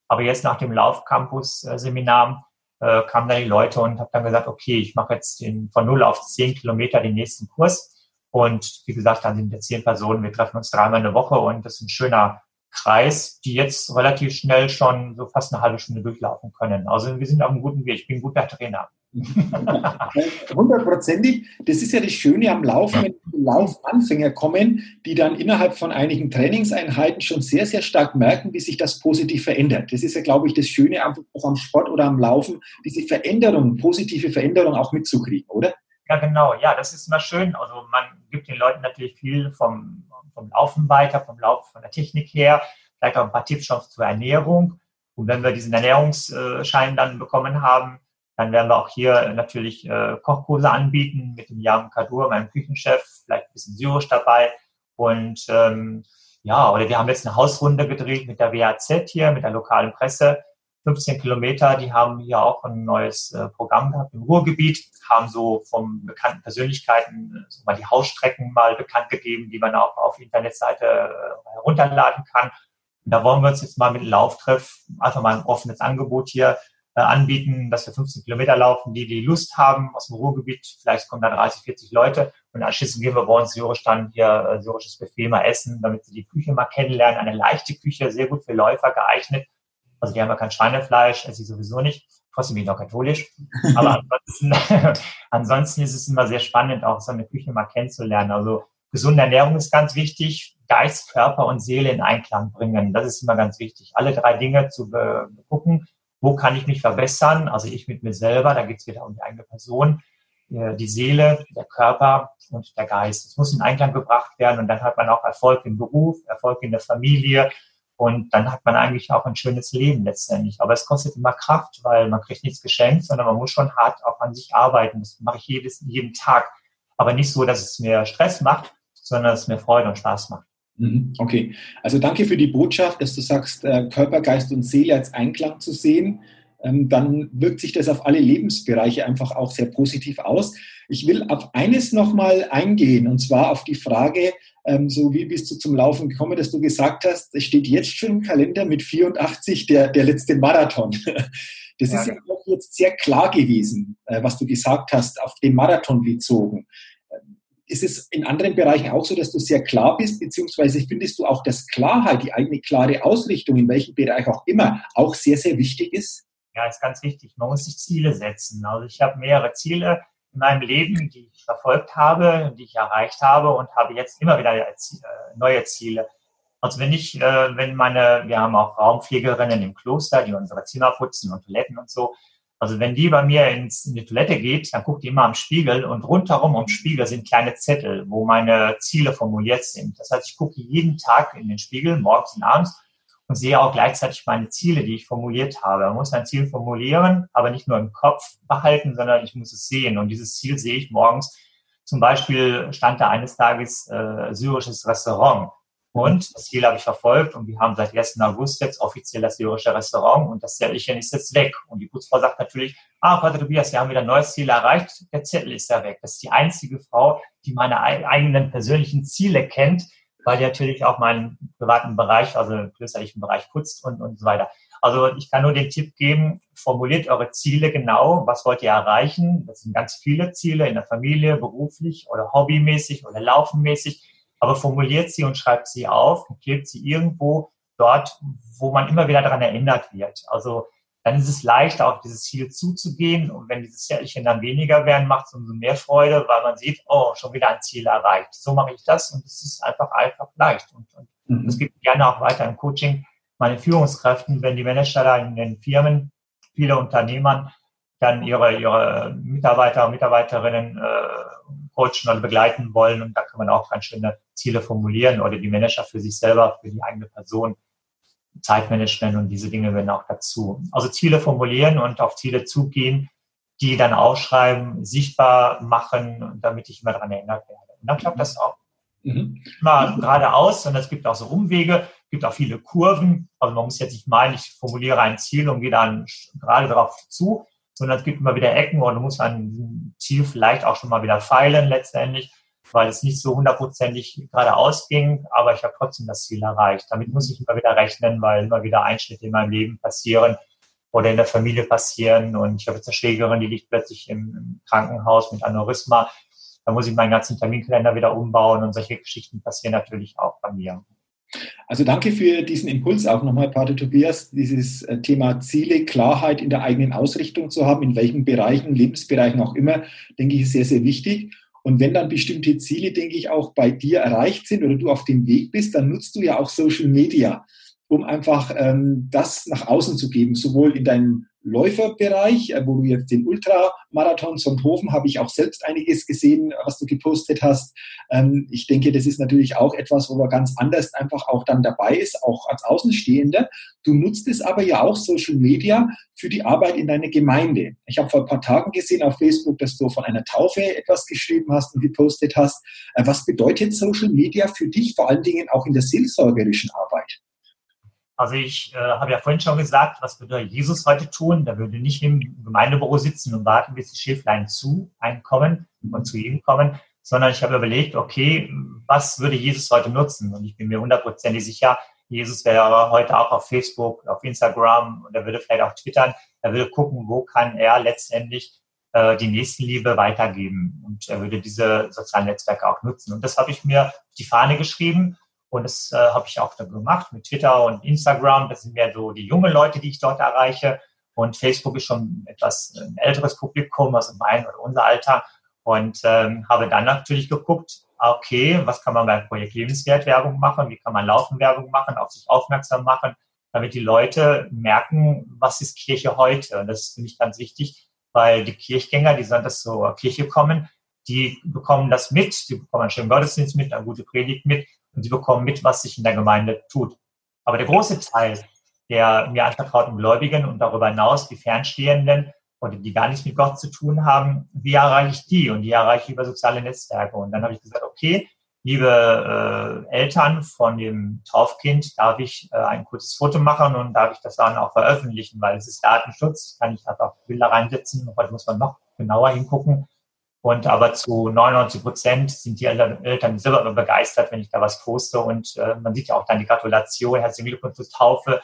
aber jetzt nach dem Laufcampus-Seminar äh, kamen da die Leute und habe dann gesagt, okay, ich mache jetzt den, von null auf zehn Kilometer den nächsten Kurs und wie gesagt, dann sind wir zehn Personen, wir treffen uns dreimal in der Woche und das ist ein schöner Kreis, die jetzt relativ schnell schon so fast eine halbe Stunde durchlaufen können. Also wir sind auf einem guten Weg. Ich bin ein guter Trainer. Hundertprozentig. Das ist ja das Schöne am Laufen, wenn Laufanfänger kommen, die dann innerhalb von einigen Trainingseinheiten schon sehr, sehr stark merken, wie sich das positiv verändert. Das ist ja, glaube ich, das Schöne einfach auch am Sport oder am Laufen, diese Veränderung, positive Veränderung auch mitzukriegen, oder? Ja, genau. Ja, das ist immer schön. Also man gibt den Leuten natürlich viel vom, vom Laufen weiter, vom Laufen, von der Technik her, vielleicht auch ein paar Tipps schon zur Ernährung. Und wenn wir diesen Ernährungsschein dann bekommen haben, dann werden wir auch hier natürlich äh, Kochkurse anbieten mit dem Jan Kadur, meinem Küchenchef, vielleicht ein bisschen Syrisch dabei. Und ähm, ja, oder wir haben jetzt eine Hausrunde gedreht mit der WAZ hier, mit der lokalen Presse. 15 Kilometer, die haben hier auch ein neues äh, Programm gehabt im Ruhrgebiet, haben so von bekannten Persönlichkeiten äh, so mal die Hausstrecken mal bekannt gegeben, die man auch auf Internetseite äh, herunterladen kann. Und da wollen wir uns jetzt mal mit Lauftreff einfach mal ein offenes Angebot hier anbieten, dass wir 15 Kilometer laufen, die die Lust haben aus dem Ruhrgebiet. Vielleicht kommen da 30, 40 Leute und anschließend gehen wir bei uns syrisch dann hier äh, syrisches Buffet mal essen, damit sie die Küche mal kennenlernen. Eine leichte Küche, sehr gut für Läufer geeignet. Also die haben ja kein Schweinefleisch, esse ich sowieso nicht. Trotzdem bin ich noch katholisch. Aber ansonsten, ansonsten ist es immer sehr spannend, auch so eine Küche mal kennenzulernen. Also gesunde Ernährung ist ganz wichtig. Geist, Körper und Seele in Einklang bringen. Das ist immer ganz wichtig. Alle drei Dinge zu gucken wo kann ich mich verbessern? Also ich mit mir selber, da geht es wieder um die eigene Person, äh, die Seele, der Körper und der Geist. Es muss in Einklang gebracht werden und dann hat man auch Erfolg im Beruf, Erfolg in der Familie und dann hat man eigentlich auch ein schönes Leben letztendlich. Aber es kostet immer Kraft, weil man kriegt nichts geschenkt, sondern man muss schon hart auch an sich arbeiten. Das mache ich jedes, jeden Tag. Aber nicht so, dass es mir Stress macht, sondern dass es mir Freude und Spaß macht. Mhm, okay, also danke für die Botschaft, dass du sagst, äh, Körper, Geist und Seele als Einklang zu sehen. Ähm, dann wirkt sich das auf alle Lebensbereiche einfach auch sehr positiv aus. Ich will auf eines nochmal eingehen, und zwar auf die Frage, ähm, so wie bist du zum Laufen gekommen, dass du gesagt hast, es steht jetzt schon im Kalender mit 84 der, der letzte Marathon. Das ja. ist ja auch jetzt sehr klar gewesen, äh, was du gesagt hast, auf den Marathon bezogen ist es in anderen Bereichen auch so, dass du sehr klar bist, beziehungsweise findest du auch, dass Klarheit, die eigene klare Ausrichtung, in welchem Bereich auch immer, auch sehr, sehr wichtig ist? Ja, ist ganz wichtig. Man muss sich Ziele setzen. Also ich habe mehrere Ziele in meinem Leben, die ich verfolgt habe, die ich erreicht habe und habe jetzt immer wieder äh, neue Ziele. Also wenn ich, äh, wenn meine, wir haben auch Raumpflegerinnen im Kloster, die unsere Zimmer putzen und Toiletten und so, also wenn die bei mir ins, in die Toilette geht, dann guckt die immer am Spiegel und rundherum am Spiegel sind kleine Zettel, wo meine Ziele formuliert sind. Das heißt, ich gucke jeden Tag in den Spiegel, morgens und abends, und sehe auch gleichzeitig meine Ziele, die ich formuliert habe. Man muss ein Ziel formulieren, aber nicht nur im Kopf behalten, sondern ich muss es sehen. Und dieses Ziel sehe ich morgens. Zum Beispiel stand da eines Tages äh, syrisches Restaurant. Und das Ziel habe ich verfolgt und wir haben seit 1. August jetzt offiziell das syrische Restaurant und das Zettelchen ist jetzt weg. Und die Putzfrau sagt natürlich, ah, Pater Tobias, wir haben wieder ein neues Ziel erreicht, der Zettel ist ja weg. Das ist die einzige Frau, die meine eigenen persönlichen Ziele kennt, weil die natürlich auch meinen privaten Bereich, also klösterlichen Bereich putzt und, und so weiter. Also ich kann nur den Tipp geben, formuliert eure Ziele genau, was wollt ihr erreichen. Das sind ganz viele Ziele in der Familie, beruflich oder hobbymäßig oder laufenmäßig aber formuliert sie und schreibt sie auf und klebt sie irgendwo dort, wo man immer wieder daran erinnert wird. Also dann ist es leichter, auf dieses Ziel zuzugehen. Und wenn dieses Zettelchen dann weniger werden, macht es umso mehr Freude, weil man sieht, oh, schon wieder ein Ziel erreicht. So mache ich das und es ist einfach, einfach leicht. Und, und mhm. das gibt gerne auch weiter im Coaching meine Führungskräften, wenn die Manager da in den Firmen, viele Unternehmern, dann ihre, ihre Mitarbeiter und Mitarbeiterinnen äh, coachen oder begleiten wollen. Und da kann man auch ganz schöne Ziele formulieren oder die Manager für sich selber, für die eigene Person, Zeitmanagement und diese Dinge werden auch dazu. Also Ziele formulieren und auf Ziele zugehen, die dann ausschreiben, sichtbar machen, damit ich immer daran erinnert werde. Und dann klappt das auch. Mhm. Immer geradeaus und es gibt auch so Umwege, es gibt auch viele Kurven. Also man muss jetzt nicht meinen, ich formuliere ein Ziel und gehe dann gerade darauf zu, sondern es gibt immer wieder Ecken und du musst an diesem Ziel vielleicht auch schon mal wieder feilen letztendlich, weil es nicht so hundertprozentig geradeaus ging, aber ich habe trotzdem das Ziel erreicht. Damit muss ich immer wieder rechnen, weil immer wieder Einschnitte in meinem Leben passieren oder in der Familie passieren und ich habe jetzt eine Schwägerin, die liegt plötzlich im, Krankenhaus mit Aneurysma. Da muss ich meinen ganzen Terminkalender wieder umbauen und solche Geschichten passieren natürlich auch bei mir. Also danke für diesen Impuls auch nochmal, Pater Tobias, dieses äh, Thema Ziele, Klarheit in der eigenen Ausrichtung zu haben, in welchen Bereichen, Lebensbereichen auch immer, denke ich, ist sehr, sehr wichtig. Und wenn dann bestimmte Ziele, denke ich, auch bei dir erreicht sind oder du auf dem Weg bist, dann nutzt du ja auch Social Media, um einfach ähm, das nach außen zu geben, sowohl in deinem Läuferbereich, äh, wo du jetzt den Ultramarathon Sonthofen habe ich auch selbst einiges gesehen, was du gepostet hast. Ähm, ich denke, das ist natürlich auch etwas, wo man ganz anders einfach auch dann dabei ist, auch als Außenstehender. Du nutzt es aber ja auch Social Media für die Arbeit in deiner Gemeinde. Ich habe vor ein paar Tagen gesehen auf Facebook, dass du von einer Taufe etwas geschrieben hast und gepostet hast. Äh, was bedeutet Social Media für dich, vor allen Dingen auch in der seelsorgerischen Arbeit? Also ich äh, habe ja vorhin schon gesagt, was würde Jesus heute tun? Der würde nicht im Gemeindebüro sitzen und warten, bis die Schäflein zu einkommen und zu ihm kommen, sondern ich habe überlegt, okay, was würde Jesus heute nutzen? Und ich bin mir hundertprozentig sicher, Jesus wäre heute auch auf Facebook, auf Instagram und er würde vielleicht auch twittern. Er würde gucken, wo kann er letztendlich äh, die Nächstenliebe weitergeben. Und er würde diese sozialen Netzwerke auch nutzen. Und das habe ich mir auf die Fahne geschrieben. Und das äh, habe ich auch dann gemacht mit Twitter und Instagram. Das sind mehr so die jungen Leute, die ich dort erreiche. Und Facebook ist schon etwas ein älteres Publikum, also mein oder unser Alter. Und ähm, habe dann natürlich geguckt, okay, was kann man beim Projekt Lebenswert Werbung machen? Wie kann man Laufenwerbung machen, auf sich aufmerksam machen, damit die Leute merken, was ist Kirche heute? Und das finde ich ganz wichtig, weil die Kirchgänger, die sonst zur Kirche kommen, die bekommen das mit, die bekommen einen schönen Gottesdienst mit, eine gute Predigt mit und sie bekommen mit, was sich in der Gemeinde tut. Aber der große Teil der mir anvertrauten Gläubigen und darüber hinaus die Fernstehenden oder die gar nichts mit Gott zu tun haben, wie erreiche ich die? Und die erreiche ich über soziale Netzwerke. Und dann habe ich gesagt, okay, liebe äh, Eltern von dem Taufkind, darf ich äh, ein kurzes Foto machen und darf ich das dann auch veröffentlichen, weil es ist Datenschutz, kann ich einfach Bilder reinsetzen. Heute muss man noch genauer hingucken. Und aber zu 99 Prozent sind die Eltern, selber begeistert, wenn ich da was poste. Und äh, man sieht ja auch dann die Gratulation, herzlichen Glückwunsch zur Taufe.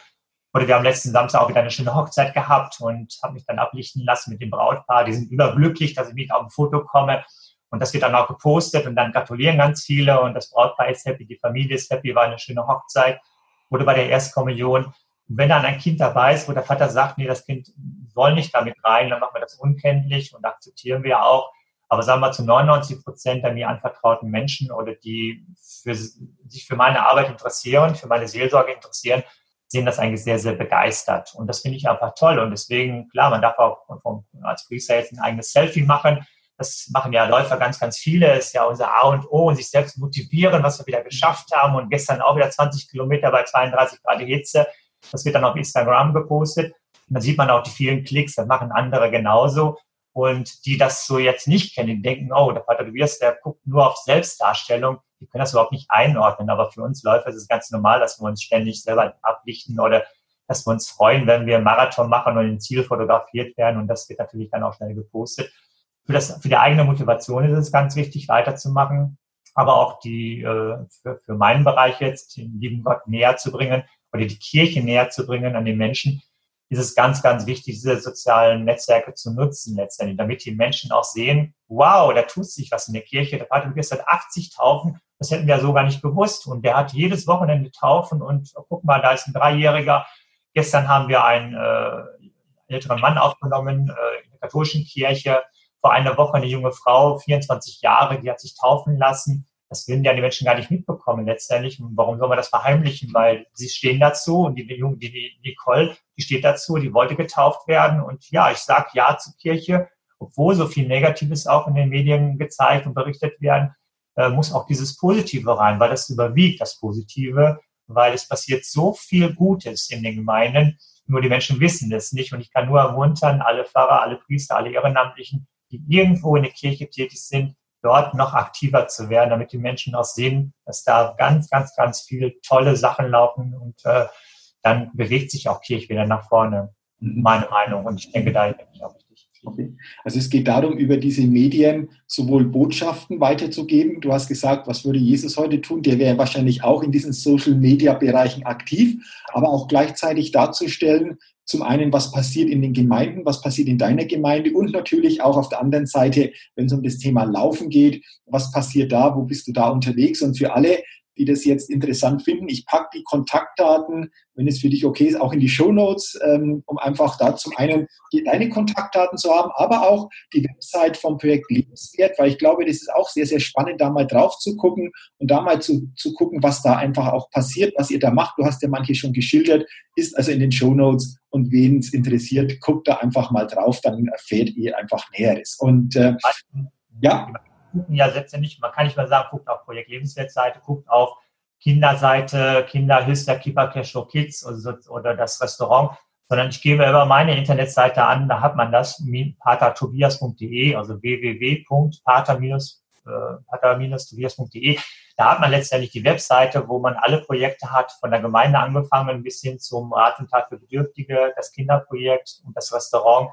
Oder wir haben letzten Samstag auch wieder eine schöne Hochzeit gehabt und habe mich dann ablichten lassen mit dem Brautpaar. Die sind überglücklich, dass ich mit auf ein Foto komme. Und das wird dann auch gepostet und dann gratulieren ganz viele und das Brautpaar ist happy, die Familie ist happy, war eine schöne Hochzeit. Oder bei der Erstkommunion. Und wenn dann ein Kind dabei ist, wo der Vater sagt, nee, das Kind soll nicht damit rein, dann machen wir das unkenntlich und akzeptieren wir auch. Aber sagen wir zu 99 Prozent der mir anvertrauten Menschen oder die für, sich für meine Arbeit interessieren, für meine Seelsorge interessieren, sehen das eigentlich sehr, sehr begeistert. Und das finde ich einfach toll. Und deswegen, klar, man darf auch als Priester jetzt ein eigenes Selfie machen. Das machen ja Läufer ganz, ganz viele. Das ist ja unser A und O und sich selbst motivieren, was wir wieder geschafft haben. Und gestern auch wieder 20 Kilometer bei 32 Grad Hitze. Das wird dann auf Instagram gepostet. Und dann sieht man auch die vielen Klicks. Das machen andere genauso. Und die das so jetzt nicht kennen, die denken, oh, der Pater Tobias, der guckt nur auf Selbstdarstellung die können das überhaupt nicht einordnen. Aber für uns Läufer ist es ganz normal, dass wir uns ständig selber ablichten oder dass wir uns freuen, wenn wir einen Marathon machen und im Ziel fotografiert werden. Und das wird natürlich dann auch schnell gepostet. Für, das, für die eigene Motivation ist es ganz wichtig, weiterzumachen, aber auch die äh, für, für meinen Bereich jetzt, den lieben Gott näher zu bringen oder die Kirche näher zu bringen an den Menschen, ist es ganz, ganz wichtig, diese sozialen Netzwerke zu nutzen letztendlich, damit die Menschen auch sehen, wow, da tut sich was in der Kirche. Der Pater Lukas hat 80 Taufen, das hätten wir so gar nicht gewusst. Und der hat jedes Wochenende Taufen und oh, guck mal, da ist ein Dreijähriger. Gestern haben wir einen äh, älteren Mann aufgenommen äh, in der katholischen Kirche. Vor einer Woche eine junge Frau, 24 Jahre, die hat sich taufen lassen das würden ja die Menschen gar nicht mitbekommen letztendlich. Und warum soll man das verheimlichen? Weil sie stehen dazu und die, die, die Nicole, die steht dazu, die wollte getauft werden. Und ja, ich sage Ja zur Kirche, obwohl so viel Negatives auch in den Medien gezeigt und berichtet werden, äh, muss auch dieses Positive rein, weil das überwiegt, das Positive, weil es passiert so viel Gutes in den Gemeinden, nur die Menschen wissen es nicht. Und ich kann nur ermuntern, alle Pfarrer, alle Priester, alle Ehrenamtlichen, die irgendwo in der Kirche tätig sind, dort noch aktiver zu werden, damit die Menschen auch sehen, dass da ganz, ganz, ganz viele tolle Sachen laufen und äh, dann bewegt sich auch Kirche wieder nach vorne, mhm. meine Meinung. Und ich denke, da bin ich auch richtig. Okay. Also es geht darum, über diese Medien sowohl Botschaften weiterzugeben. Du hast gesagt, was würde Jesus heute tun? Der wäre wahrscheinlich auch in diesen Social-Media-Bereichen aktiv, aber auch gleichzeitig darzustellen, zum einen, was passiert in den Gemeinden, was passiert in deiner Gemeinde und natürlich auch auf der anderen Seite, wenn es um das Thema Laufen geht, was passiert da, wo bist du da unterwegs und für alle, die das jetzt interessant finden. Ich packe die Kontaktdaten, wenn es für dich okay ist, auch in die Show Notes, ähm, um einfach da zum einen deine Kontaktdaten zu haben, aber auch die Website vom Projekt Lebenswert, weil ich glaube, das ist auch sehr, sehr spannend, da mal drauf zu gucken und da mal zu, zu gucken, was da einfach auch passiert, was ihr da macht. Du hast ja manche schon geschildert, ist also in den Show Notes und wen es interessiert, guckt da einfach mal drauf, dann erfährt ihr einfach Näheres. Und äh, ja ja letztendlich, man kann nicht mal sagen, guckt auf Projekt Lebenswertseite, guckt auf Kinderseite, Cash for Kids oder, oder das Restaurant, sondern ich gebe über meine Internetseite an, da hat man das, patertobias.de, also www.pater-tobias.de. Da hat man letztendlich die Webseite, wo man alle Projekte hat, von der Gemeinde angefangen bis hin zum Rat und Tat für Bedürftige, das Kinderprojekt und das Restaurant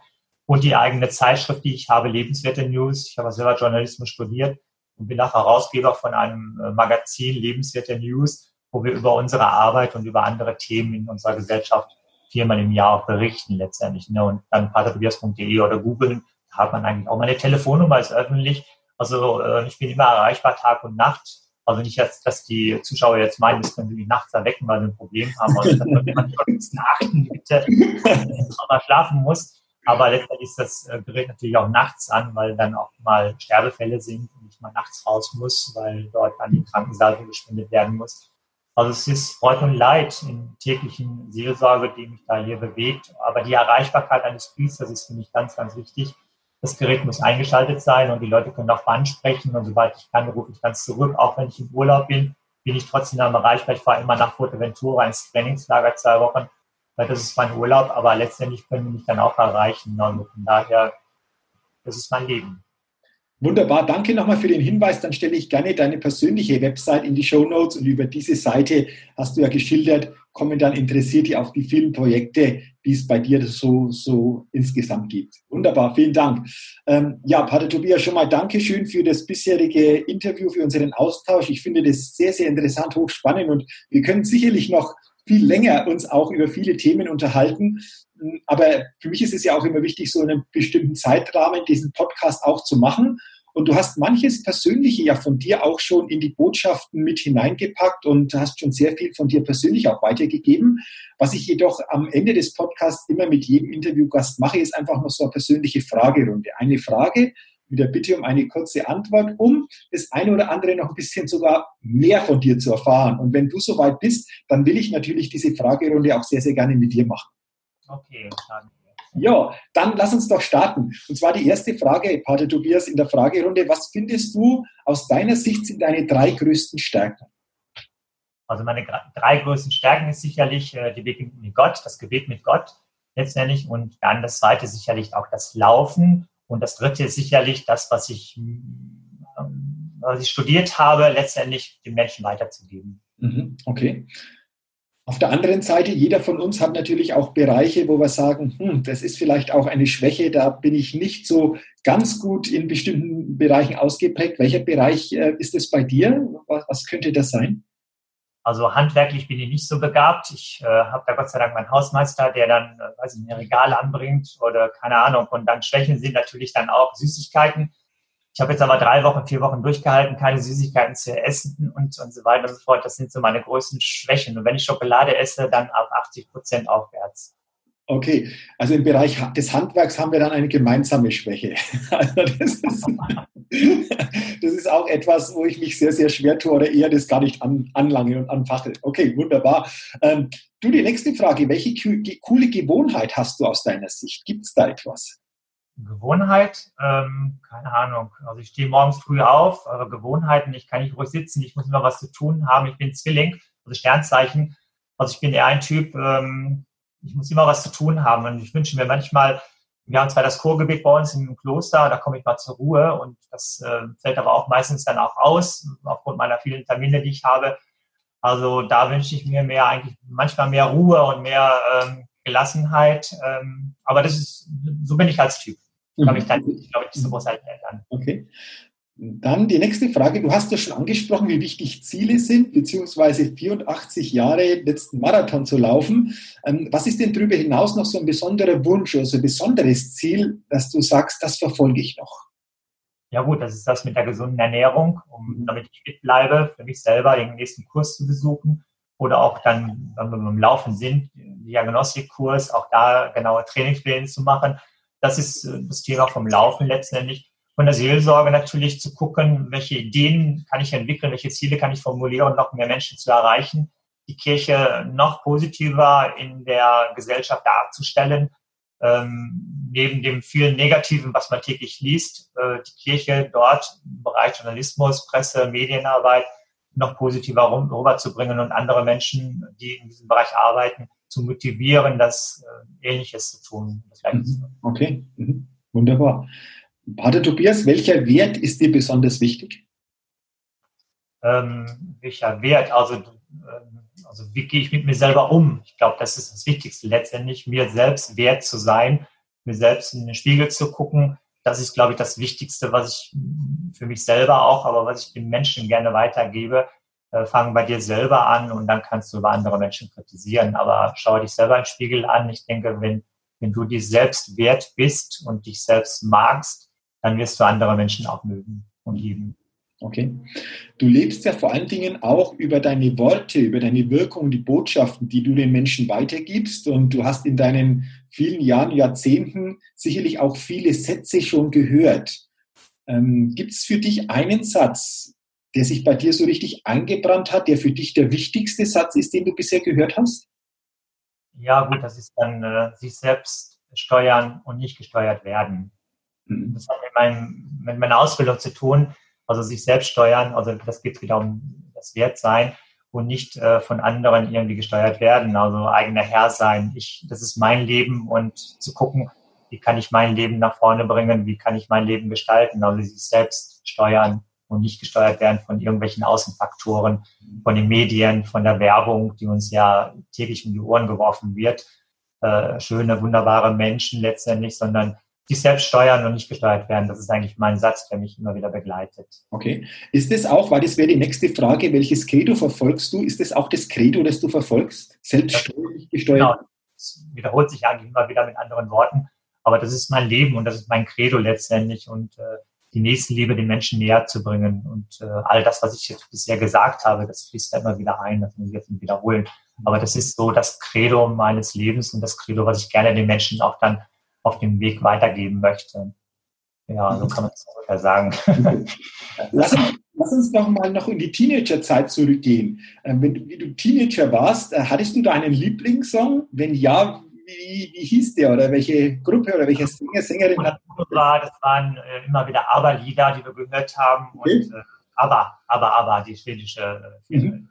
und die eigene Zeitschrift, die ich habe, Lebenswerte News. Ich habe selber Journalismus studiert und bin auch Herausgeber von einem äh, Magazin Lebenswerte News, wo wir über unsere Arbeit und über andere Themen in unserer Gesellschaft viermal im Jahr auch berichten letztendlich. Ne? Und dann patertobias.de oder googeln, da hat man eigentlich auch meine Telefonnummer ist öffentlich. Also äh, ich bin immer erreichbar Tag und Nacht. Also nicht, dass, dass die Zuschauer jetzt meinen, das können sie mich nachts erwecken, weil sie ein Problem haben. Also da sollte man schon achten, bitte, wenn man schlafen muss. Aber letztendlich ist das äh, Gerät natürlich auch nachts an, weil dann auch mal Sterbefälle sind und ich mal nachts raus muss, weil dort an die Krankensalbe gespendet werden muss. Also es ist Freude und Leid in täglichen Seelsorge, die mich da hier bewegt. Aber die Erreichbarkeit eines Priesters ist für mich ganz, ganz wichtig. Das Gerät muss eingeschaltet sein und die Leute können auch ansprechen. Und sobald ich kann, rufe ich ganz zurück. Auch wenn ich im Urlaub bin, bin ich trotzdem erreichbar. Ich fahre immer nach Fuerteventura ins Trainingslager zwei Wochen, weil das ist mein Urlaub. Aber letztendlich können die mich dann auch erreichen. Und von daher, das ist mein Leben. Wunderbar, danke nochmal für den Hinweis. Dann stelle ich gerne deine persönliche Website in die Show Notes und über diese Seite hast du ja geschildert, kommen dann Interessierte auf die vielen Projekte, die es bei dir so, so insgesamt gibt. Wunderbar, vielen Dank. Ähm, ja, Pater Tobias, schon mal Dankeschön für das bisherige Interview, für unseren Austausch. Ich finde das sehr, sehr interessant, hochspannend und wir können sicherlich noch viel länger uns auch über viele Themen unterhalten. Aber für mich ist es ja auch immer wichtig, so einen bestimmten Zeitrahmen diesen Podcast auch zu machen. Und du hast manches Persönliche ja von dir auch schon in die Botschaften mit hineingepackt und hast schon sehr viel von dir persönlich auch weitergegeben. Was ich jedoch am Ende des Podcasts immer mit jedem Interviewgast mache, ist einfach noch so eine persönliche Fragerunde. Eine Frage mit der Bitte um eine kurze Antwort, um das eine oder andere noch ein bisschen sogar mehr von dir zu erfahren. Und wenn du soweit bist, dann will ich natürlich diese Fragerunde auch sehr, sehr gerne mit dir machen. Okay, starten Ja, dann lass uns doch starten. Und zwar die erste Frage, Pater Tobias, in der Fragerunde. Was findest du aus deiner Sicht sind deine drei größten Stärken? Also meine drei größten Stärken ist sicherlich äh, die Begegnung mit Gott, das Gebet mit Gott letztendlich und dann das zweite sicherlich auch das Laufen und das dritte ist sicherlich das, was ich, ähm, was ich studiert habe, letztendlich den Menschen weiterzugeben. Mhm, okay. Auf der anderen Seite, jeder von uns hat natürlich auch Bereiche, wo wir sagen, hm, das ist vielleicht auch eine Schwäche, da bin ich nicht so ganz gut in bestimmten Bereichen ausgeprägt. Welcher Bereich äh, ist es bei dir? Was, was, könnte das sein? Also handwerklich bin ich nicht so begabt. Ich äh, habe da Gott sei Dank meinen Hausmeister, der dann, äh, weiß ich, ein Regal anbringt oder keine Ahnung. Und dann Schwächen sind natürlich dann auch Süßigkeiten ich habe jetzt aber drei Wochen, vier Wochen durchgehalten, keine Süßigkeiten zu essen und, und so weiter und so fort. Das sind so meine größten Schwächen. Und wenn ich Schokolade esse, dann ab 80 Prozent aufwärts. Okay, also im Bereich des Handwerks haben wir dann eine gemeinsame Schwäche. Also das, ist, das ist auch etwas, wo ich mich sehr, sehr schwer tue oder eher das gar nicht an, anlange und anfache. Okay, wunderbar. Ähm, du, die nächste Frage. Welche coole Gewohnheit hast du aus deiner Sicht? Gibt es da etwas? Gewohnheit, ähm, keine Ahnung. Also ich stehe morgens früh auf, aber Gewohnheiten, ich kann nicht ruhig sitzen, ich muss immer was zu tun haben. Ich bin Zwilling, also Sternzeichen. Also ich bin eher ein Typ, ähm, ich muss immer was zu tun haben. Und ich wünsche mir manchmal, wir haben zwar das Chorgebet bei uns im Kloster, da komme ich mal zur Ruhe und das äh, fällt aber auch meistens dann auch aus, aufgrund meiner vielen Termine, die ich habe. Also da wünsche ich mir mehr eigentlich manchmal mehr Ruhe und mehr ähm, Gelassenheit. Ähm, aber das ist, so bin ich als Typ glaube ich, dann, glaube ich, sowas halt dann. Okay. Dann die nächste Frage. Du hast ja schon angesprochen, wie wichtig Ziele sind, beziehungsweise 84 Jahre letzten Marathon zu laufen. Ähm, was ist denn darüber hinaus noch so ein besonderer Wunsch, also ein besonderes Ziel, dass du sagst, das verfolge ich noch? Ja gut, das ist das mit der gesunden Ernährung, um, damit ich fit bleibe, für mich selber den nächsten Kurs zu besuchen oder auch dann, wenn wir beim Laufen sind, Diagnostikkurs, auch da genaue Trainingspläne zu machen das ist äh, das Thema vom Laufen letztendlich. Von der Seelsorge natürlich zu gucken, welche Ideen kann ich entwickeln, welche Ziele kann ich formulieren, um noch mehr Menschen zu erreichen, die Kirche noch positiver in der Gesellschaft darzustellen, ähm, neben dem vielen Negativen, was man täglich liest, äh, die Kirche dort im Bereich Journalismus, Presse, Medienarbeit noch positiver rüberzubringen und andere Menschen, die in diesem Bereich arbeiten, zu motivieren, das äh, Ähnliches zu tun. Mhm. Okay, mhm. wunderbar. Pater Tobias, welcher Wert ist dir besonders wichtig? Ähm, welcher Wert? Also, ähm, also wie gehe ich mit mir selber um? Ich glaube, das ist das Wichtigste letztendlich, mir selbst wert zu sein, mir selbst in den Spiegel zu gucken. Das ist, glaube ich, das Wichtigste, was ich für mich selber auch, aber was ich den Menschen gerne weitergebe, äh, fang bei dir selber an und dann kannst du über andere Menschen kritisieren. Aber schau dich selber im Spiegel an. Ich denke, wenn, wenn du dich selbst wert bist und dich selbst magst, dann wirst du andere Menschen auch mögen und lieben. Okay. Du lebst ja vor allen Dingen auch über deine Worte, über deine Wirkung, die Botschaften, die du den Menschen weitergibst. Und du hast in deinen vielen Jahren, Jahrzehnten sicherlich auch viele Sätze schon gehört. Ähm, Gibt es für dich einen Satz, der sich bei dir so richtig eingebrannt hat, der für dich der wichtigste Satz ist, den du bisher gehört hast? Ja, gut, das ist dann äh, sich selbst steuern und nicht gesteuert werden. Mhm. Das hat mit, meinem, mit meiner Ausbildung zu tun also sich selbst steuern, also das geht wieder um das Wertsein und nicht äh, von anderen irgendwie gesteuert werden, also eigener Herr sein. Ich, das ist mein Leben und zu gucken, wie kann ich mein Leben nach vorne bringen, wie kann ich mein Leben gestalten, also sich selbst steuern und nicht gesteuert werden von irgendwelchen Außenfaktoren, von den Medien, von der Werbung, die uns ja täglich um die Ohren geworfen wird. Äh, schöne, wunderbare Menschen letztendlich, sondern sich selbst steuern und nicht gesteuert werden. Das ist eigentlich mein Satz, der mich immer wieder begleitet. Okay. Ist es auch, weil das wäre die nächste Frage, welches Credo verfolgst du? Ist es auch das Credo, das du verfolgst? Selbstständig gesteuert? Genau. Das wiederholt sich eigentlich immer wieder mit anderen Worten. Aber das ist mein Leben und das ist mein Credo letztendlich und äh, die Nächstenliebe den Menschen näher zu bringen. Und äh, all das, was ich jetzt bisher gesagt habe, das fließt da immer wieder ein, das muss ich jetzt nicht wiederholen. Aber das ist so das Credo meines Lebens und das Credo, was ich gerne den Menschen auch dann auf dem Weg weitergeben möchte. Ja, so kann man es ungefähr sagen. Lass, lass, uns noch mal noch in die Teenagerzeit zurückgehen. Ähm, wenn du, wie du Teenager warst, äh, hattest du da einen Lieblingssong? Wenn ja, wie, wie hieß der oder welche Gruppe oder welche Sänger, Sängerin hat das? das waren äh, immer wieder Aber-Lieder, die wir gehört haben. Okay. Und, äh, aber, aber, aber, die schwedische äh, mhm.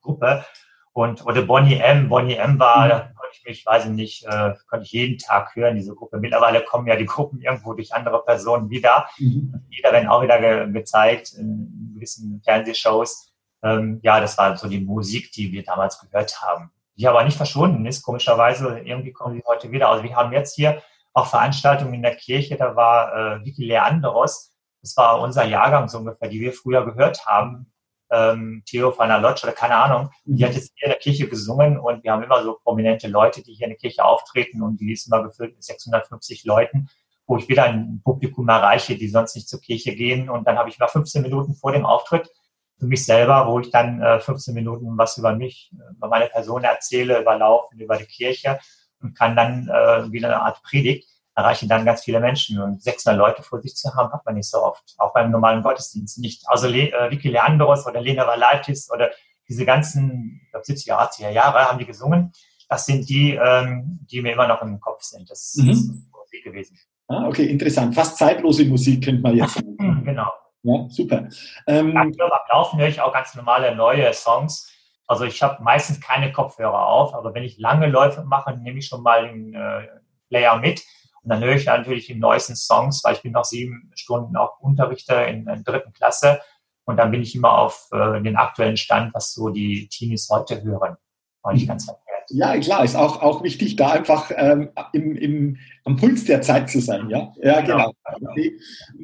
Gruppe. Und, oder Bonnie M. Bonnie M war, mhm. da konnte ich mich, weiß ich nicht, äh, konnte ich jeden Tag hören, diese Gruppe. Mittlerweile kommen ja die Gruppen irgendwo durch andere Personen wieder. Mhm. Jeder werden auch wieder ge gezeigt in gewissen Fernsehshows. Ähm, ja, das war so die Musik, die wir damals gehört haben. Die aber nicht verschwunden ist, komischerweise. Irgendwie kommen die heute wieder. Also wir haben jetzt hier auch Veranstaltungen in der Kirche. Da war äh, Vicky Leandros. Das war unser Jahrgang so ungefähr, die wir früher gehört haben ähm, Theo van der Lodge oder keine Ahnung, die hat jetzt hier in der Kirche gesungen und wir haben immer so prominente Leute, die hier in der Kirche auftreten und die ist immer gefüllt mit 650 Leuten, wo ich wieder ein Publikum erreiche, die sonst nicht zur Kirche gehen und dann habe ich mal 15 Minuten vor dem Auftritt für mich selber, wo ich dann äh, 15 Minuten was über mich, über meine Person erzähle, über Laufen, über die Kirche und kann dann äh, wieder eine Art Predigt erreichen dann ganz viele Menschen. Und 600 Leute vor sich zu haben, hat man nicht so oft. Auch beim normalen Gottesdienst nicht. Also Le äh, Vicky Leandros oder Lena Valaitis oder diese ganzen, ich glaube 70er, 80er Jahre haben die gesungen. Das sind die, ähm, die mir immer noch im Kopf sind. Das mhm. ist Musik gewesen. Ah, okay, interessant. Fast zeitlose Musik könnte man jetzt sagen. genau. Ja, super. Ähm, beim Laufen höre ich auch ganz normale neue Songs. Also ich habe meistens keine Kopfhörer auf, aber wenn ich lange Läufe mache, nehme ich schon mal den äh, Player mit und dann höre ich natürlich die neuesten Songs, weil ich bin noch sieben Stunden auch Unterrichter in der dritten Klasse. Und dann bin ich immer auf äh, den aktuellen Stand, was so die Teenies heute hören. War nicht ganz verkehrt. Ja, klar, ist auch, auch wichtig, da einfach ähm, im, im, am Puls der Zeit zu sein. Ja, ja genau. genau.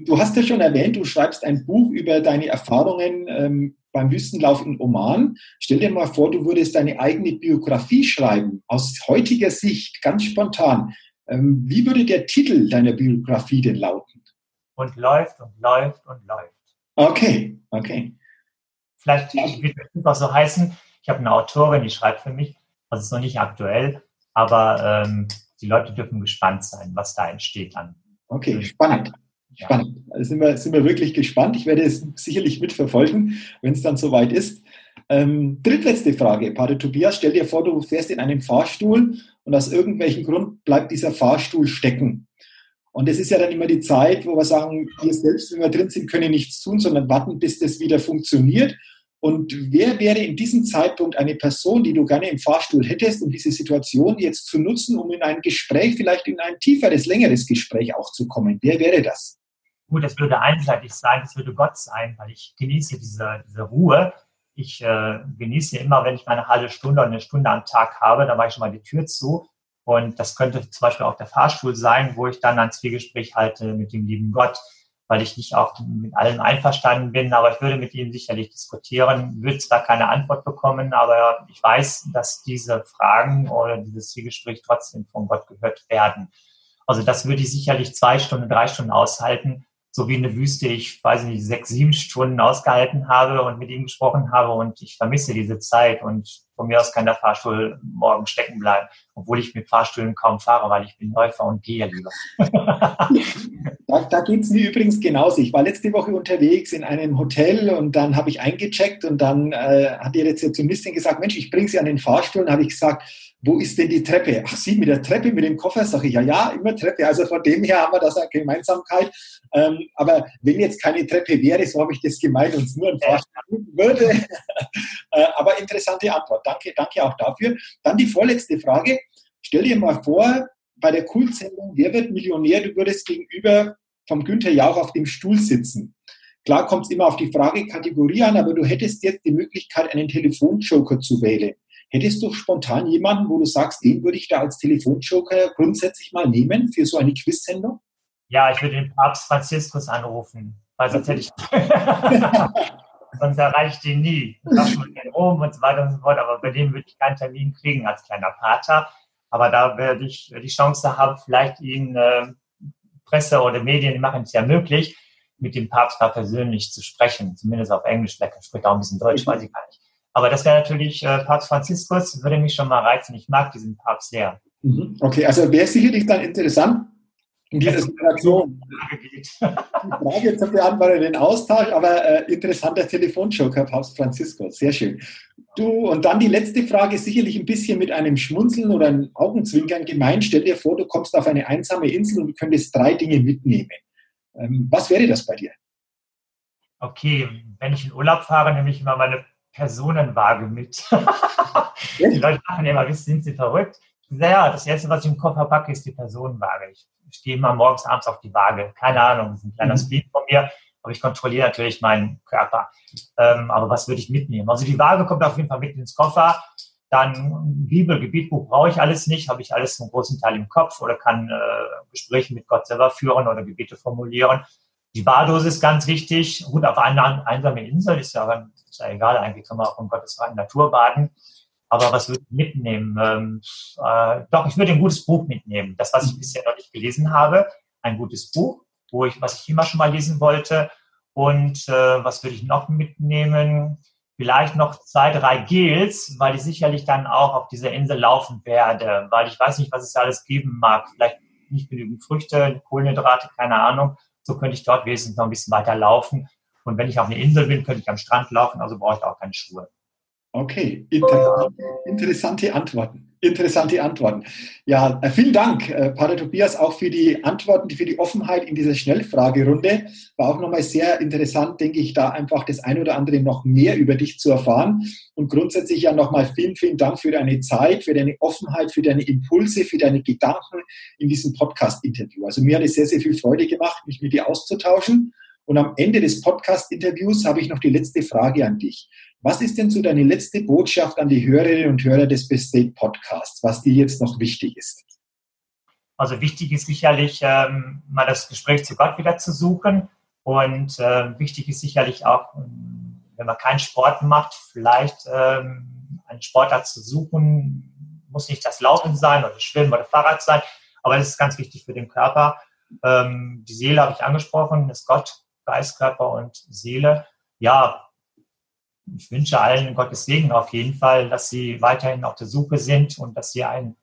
Du hast ja schon erwähnt, du schreibst ein Buch über deine Erfahrungen ähm, beim Wüstenlauf in Oman. Stell dir mal vor, du würdest deine eigene Biografie schreiben, aus heutiger Sicht, ganz spontan. Ähm, wie würde der Titel deiner Biografie denn lauten? Und läuft und läuft und läuft. Okay, okay. Vielleicht wird es auch so heißen. Ich habe eine Autorin, die schreibt für mich. Das ist noch nicht aktuell, aber ähm, die Leute dürfen gespannt sein, was da entsteht dann. Okay, spannend. Spannend. Also sind wir, sind wir wirklich gespannt. Ich werde es sicherlich mitverfolgen, wenn es dann soweit ist. Ähm, drittletzte Frage, Pater Tobias. Stell dir vor, du fährst in einem Fahrstuhl und aus irgendwelchem Grund bleibt dieser Fahrstuhl stecken. Und es ist ja dann immer die Zeit, wo wir sagen, wir selbst, wenn wir drin sind, können nichts tun, sondern warten, bis das wieder funktioniert. Und wer wäre in diesem Zeitpunkt eine Person, die du gerne im Fahrstuhl hättest, um diese Situation jetzt zu nutzen, um in ein Gespräch, vielleicht in ein tieferes, längeres Gespräch auch zu kommen? Wer wäre das? Gut, das würde einseitig sein, das würde Gott sein, weil ich genieße diese, diese Ruhe ich äh, genieße immer, wenn ich meine halbe Stunde oder eine Stunde am Tag habe, dann mache ich schon mal die Tür zu. Und das könnte zum Beispiel auch der Fahrstuhl sein, wo ich dann ein Zwiegespräch halte mit dem lieben Gott. weil ich nicht auch mit allem einverstanden bin, aber ich würde mit ihm sicherlich diskutieren, würde zwar keine Antwort bekommen, aber ich weiß, dass diese Fragen oder dieses Zwiegespräch trotzdem von Gott gehört werden. Also das würde ich sicherlich zwei Stunden, drei Stunden aushalten, so wie eine Wüste ich, weiß nicht, sechs, sieben Stunden ausgehalten habe und mit ihm gesprochen habe und ich vermisse diese Zeit und von mir aus kann der Fahrstuhl morgen stecken bleiben, obwohl ich mit Fahrstühlen kaum fahre, weil ich bin Läufer und gehe lieber. da da geht es mir übrigens genauso. Ich war letzte Woche unterwegs in einem Hotel und dann habe ich eingecheckt und dann äh, hat die Rezeptionistin gesagt, Mensch, ich bringe Sie an den Fahrstuhl. Und habe ich gesagt, wo ist denn die Treppe? Ach, Sie mit der Treppe, mit dem Koffer? Sag ich, ja, ja, immer Treppe. Also von dem her haben wir das eine Gemeinsamkeit. Ähm, aber wenn jetzt keine Treppe wäre, so habe ich das gemeint und es nur ein Fahrstuhl würde. äh, aber interessante Antwort. Danke, danke auch dafür. Dann die vorletzte Frage. Stell dir mal vor, bei der Kultsendung Wer wird Millionär? Du würdest gegenüber vom Günther Jauch auf dem Stuhl sitzen. Klar kommt es immer auf die Fragekategorie an, aber du hättest jetzt die Möglichkeit, einen Telefonjoker zu wählen. Hättest du spontan jemanden, wo du sagst, den würde ich da als Telefonjoker grundsätzlich mal nehmen für so eine Quiz-Sendung? Ja, ich würde den Papst Franziskus anrufen, weil sonst hätte ich. sonst erreiche ich den nie. Ich schon in Rom und so weiter und so fort, aber bei dem würde ich keinen Termin kriegen als kleiner Pater. Aber da werde ich die Chance haben, vielleicht ihn, äh, Presse oder Medien machen es ja möglich, mit dem Papst da persönlich zu sprechen, zumindest auf Englisch, vielleicht spricht auch ein bisschen Deutsch, weiß ich gar nicht. Aber das wäre natürlich äh, Papst Franziskus, würde mich schon mal reizen. Ich mag diesen Papst sehr. Mhm. Okay, also wäre sicherlich dann interessant, in dieser Situation die Frage zu beantworten, den Austausch, aber äh, interessanter Telefonjoker, Papst Franziskus, sehr schön. Du, und dann die letzte Frage, sicherlich ein bisschen mit einem Schmunzeln oder einem Augenzwinkern gemeint. Stell dir vor, du kommst auf eine einsame Insel und könntest drei Dinge mitnehmen. Ähm, was wäre das bei dir? Okay, wenn ich in Urlaub fahre, nehme ich immer meine Personenwaage mit. die Leute sagen immer, sind sie verrückt? Ja, das Erste, was ich im Koffer packe, ist die Personenwaage. Ich stehe immer morgens, abends auf die Waage. Keine Ahnung, das ist ein kleiner mhm. Speed von mir, aber ich kontrolliere natürlich meinen Körper. Ähm, aber was würde ich mitnehmen? Also die Waage kommt auf jeden Fall mit ins Koffer. Dann Bibel, Gebetbuch brauche ich alles nicht, habe ich alles zum großen Teil im Kopf oder kann äh, Gespräche mit Gott selber führen oder Gebete formulieren. Die Bardose ist ganz wichtig. Gut, auf einer einsamen Insel ist ja, ist ja egal, eigentlich kann man auch in Gottes freien Natur baden. Aber was würde ich mitnehmen? Ähm, äh, doch, ich würde ein gutes Buch mitnehmen. Das, was ich bisher noch nicht gelesen habe. Ein gutes Buch, wo ich, was ich immer schon mal lesen wollte. Und äh, was würde ich noch mitnehmen? Vielleicht noch zwei, drei Gels, weil ich sicherlich dann auch auf dieser Insel laufen werde, weil ich weiß nicht, was es alles geben mag. Vielleicht nicht genügend Früchte, Kohlenhydrate, keine Ahnung. So könnte ich dort wesentlich noch ein bisschen weiter laufen. Und wenn ich auf einer Insel bin, könnte ich am Strand laufen, also brauche ich auch keine Schuhe. Okay, interessante, interessante Antworten. Interessante Antworten. Ja, äh, vielen Dank, äh, Pater Tobias, auch für die Antworten, für die Offenheit in dieser Schnellfragerunde. War auch nochmal sehr interessant, denke ich, da einfach das ein oder andere noch mehr über dich zu erfahren. Und grundsätzlich ja nochmal vielen, vielen Dank für deine Zeit, für deine Offenheit, für deine Impulse, für deine Gedanken in diesem Podcast-Interview. Also mir hat es sehr, sehr viel Freude gemacht, mich mit dir auszutauschen. Und am Ende des Podcast-Interviews habe ich noch die letzte Frage an dich. Was ist denn so deine letzte Botschaft an die Hörerinnen und Hörer des Best State Podcasts, was dir jetzt noch wichtig ist? Also wichtig ist sicherlich, ähm, mal das Gespräch zu Gott wieder zu suchen. Und äh, wichtig ist sicherlich auch, ähm, wenn man keinen Sport macht, vielleicht ähm, einen Sportart zu suchen. Muss nicht das Laufen sein oder Schwimmen oder Fahrrad sein, aber das ist ganz wichtig für den Körper. Ähm, die Seele habe ich angesprochen, ist Gott, Geist, Körper und Seele. Ja, ich wünsche allen Gottes Segen auf jeden Fall, dass sie weiterhin auf der Suche sind und dass sie ein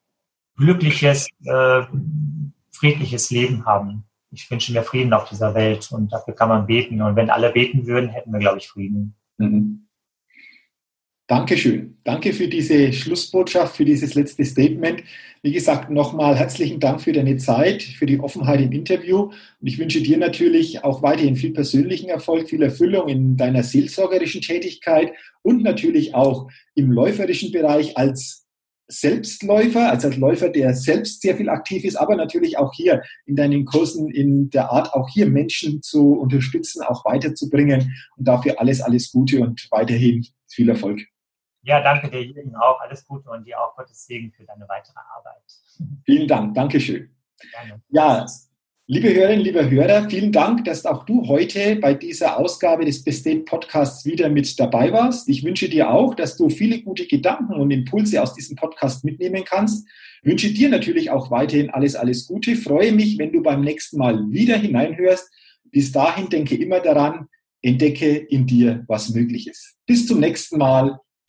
glückliches, äh, friedliches Leben haben. Ich wünsche mir Frieden auf dieser Welt und dafür kann man beten. Und wenn alle beten würden, hätten wir, glaube ich, Frieden. Mhm. Dankeschön. Danke für diese Schlussbotschaft, für dieses letzte Statement. Wie gesagt, nochmal herzlichen Dank für deine Zeit, für die Offenheit im Interview. Und ich wünsche dir natürlich auch weiterhin viel persönlichen Erfolg, viel Erfüllung in deiner seelsorgerischen Tätigkeit und natürlich auch im läuferischen Bereich als Selbstläufer, also als Läufer, der selbst sehr viel aktiv ist, aber natürlich auch hier in deinen Kursen in der Art, auch hier Menschen zu unterstützen, auch weiterzubringen. Und dafür alles, alles Gute und weiterhin viel Erfolg. Ja, danke dir, Jürgen, auch. Alles Gute und dir auch Gottes Segen für deine weitere Arbeit. Vielen Dank. Dankeschön. Gerne. Ja, Liebe Hörerinnen, liebe Hörer, vielen Dank, dass auch du heute bei dieser Ausgabe des Bestate Podcasts wieder mit dabei warst. Ich wünsche dir auch, dass du viele gute Gedanken und Impulse aus diesem Podcast mitnehmen kannst. Ich wünsche dir natürlich auch weiterhin alles, alles Gute. Ich freue mich, wenn du beim nächsten Mal wieder hineinhörst. Bis dahin denke immer daran, entdecke in dir, was möglich ist. Bis zum nächsten Mal,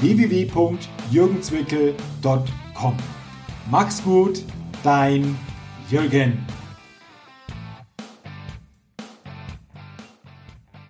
www.jürgenzwickel.com. Mach's gut, dein Jürgen.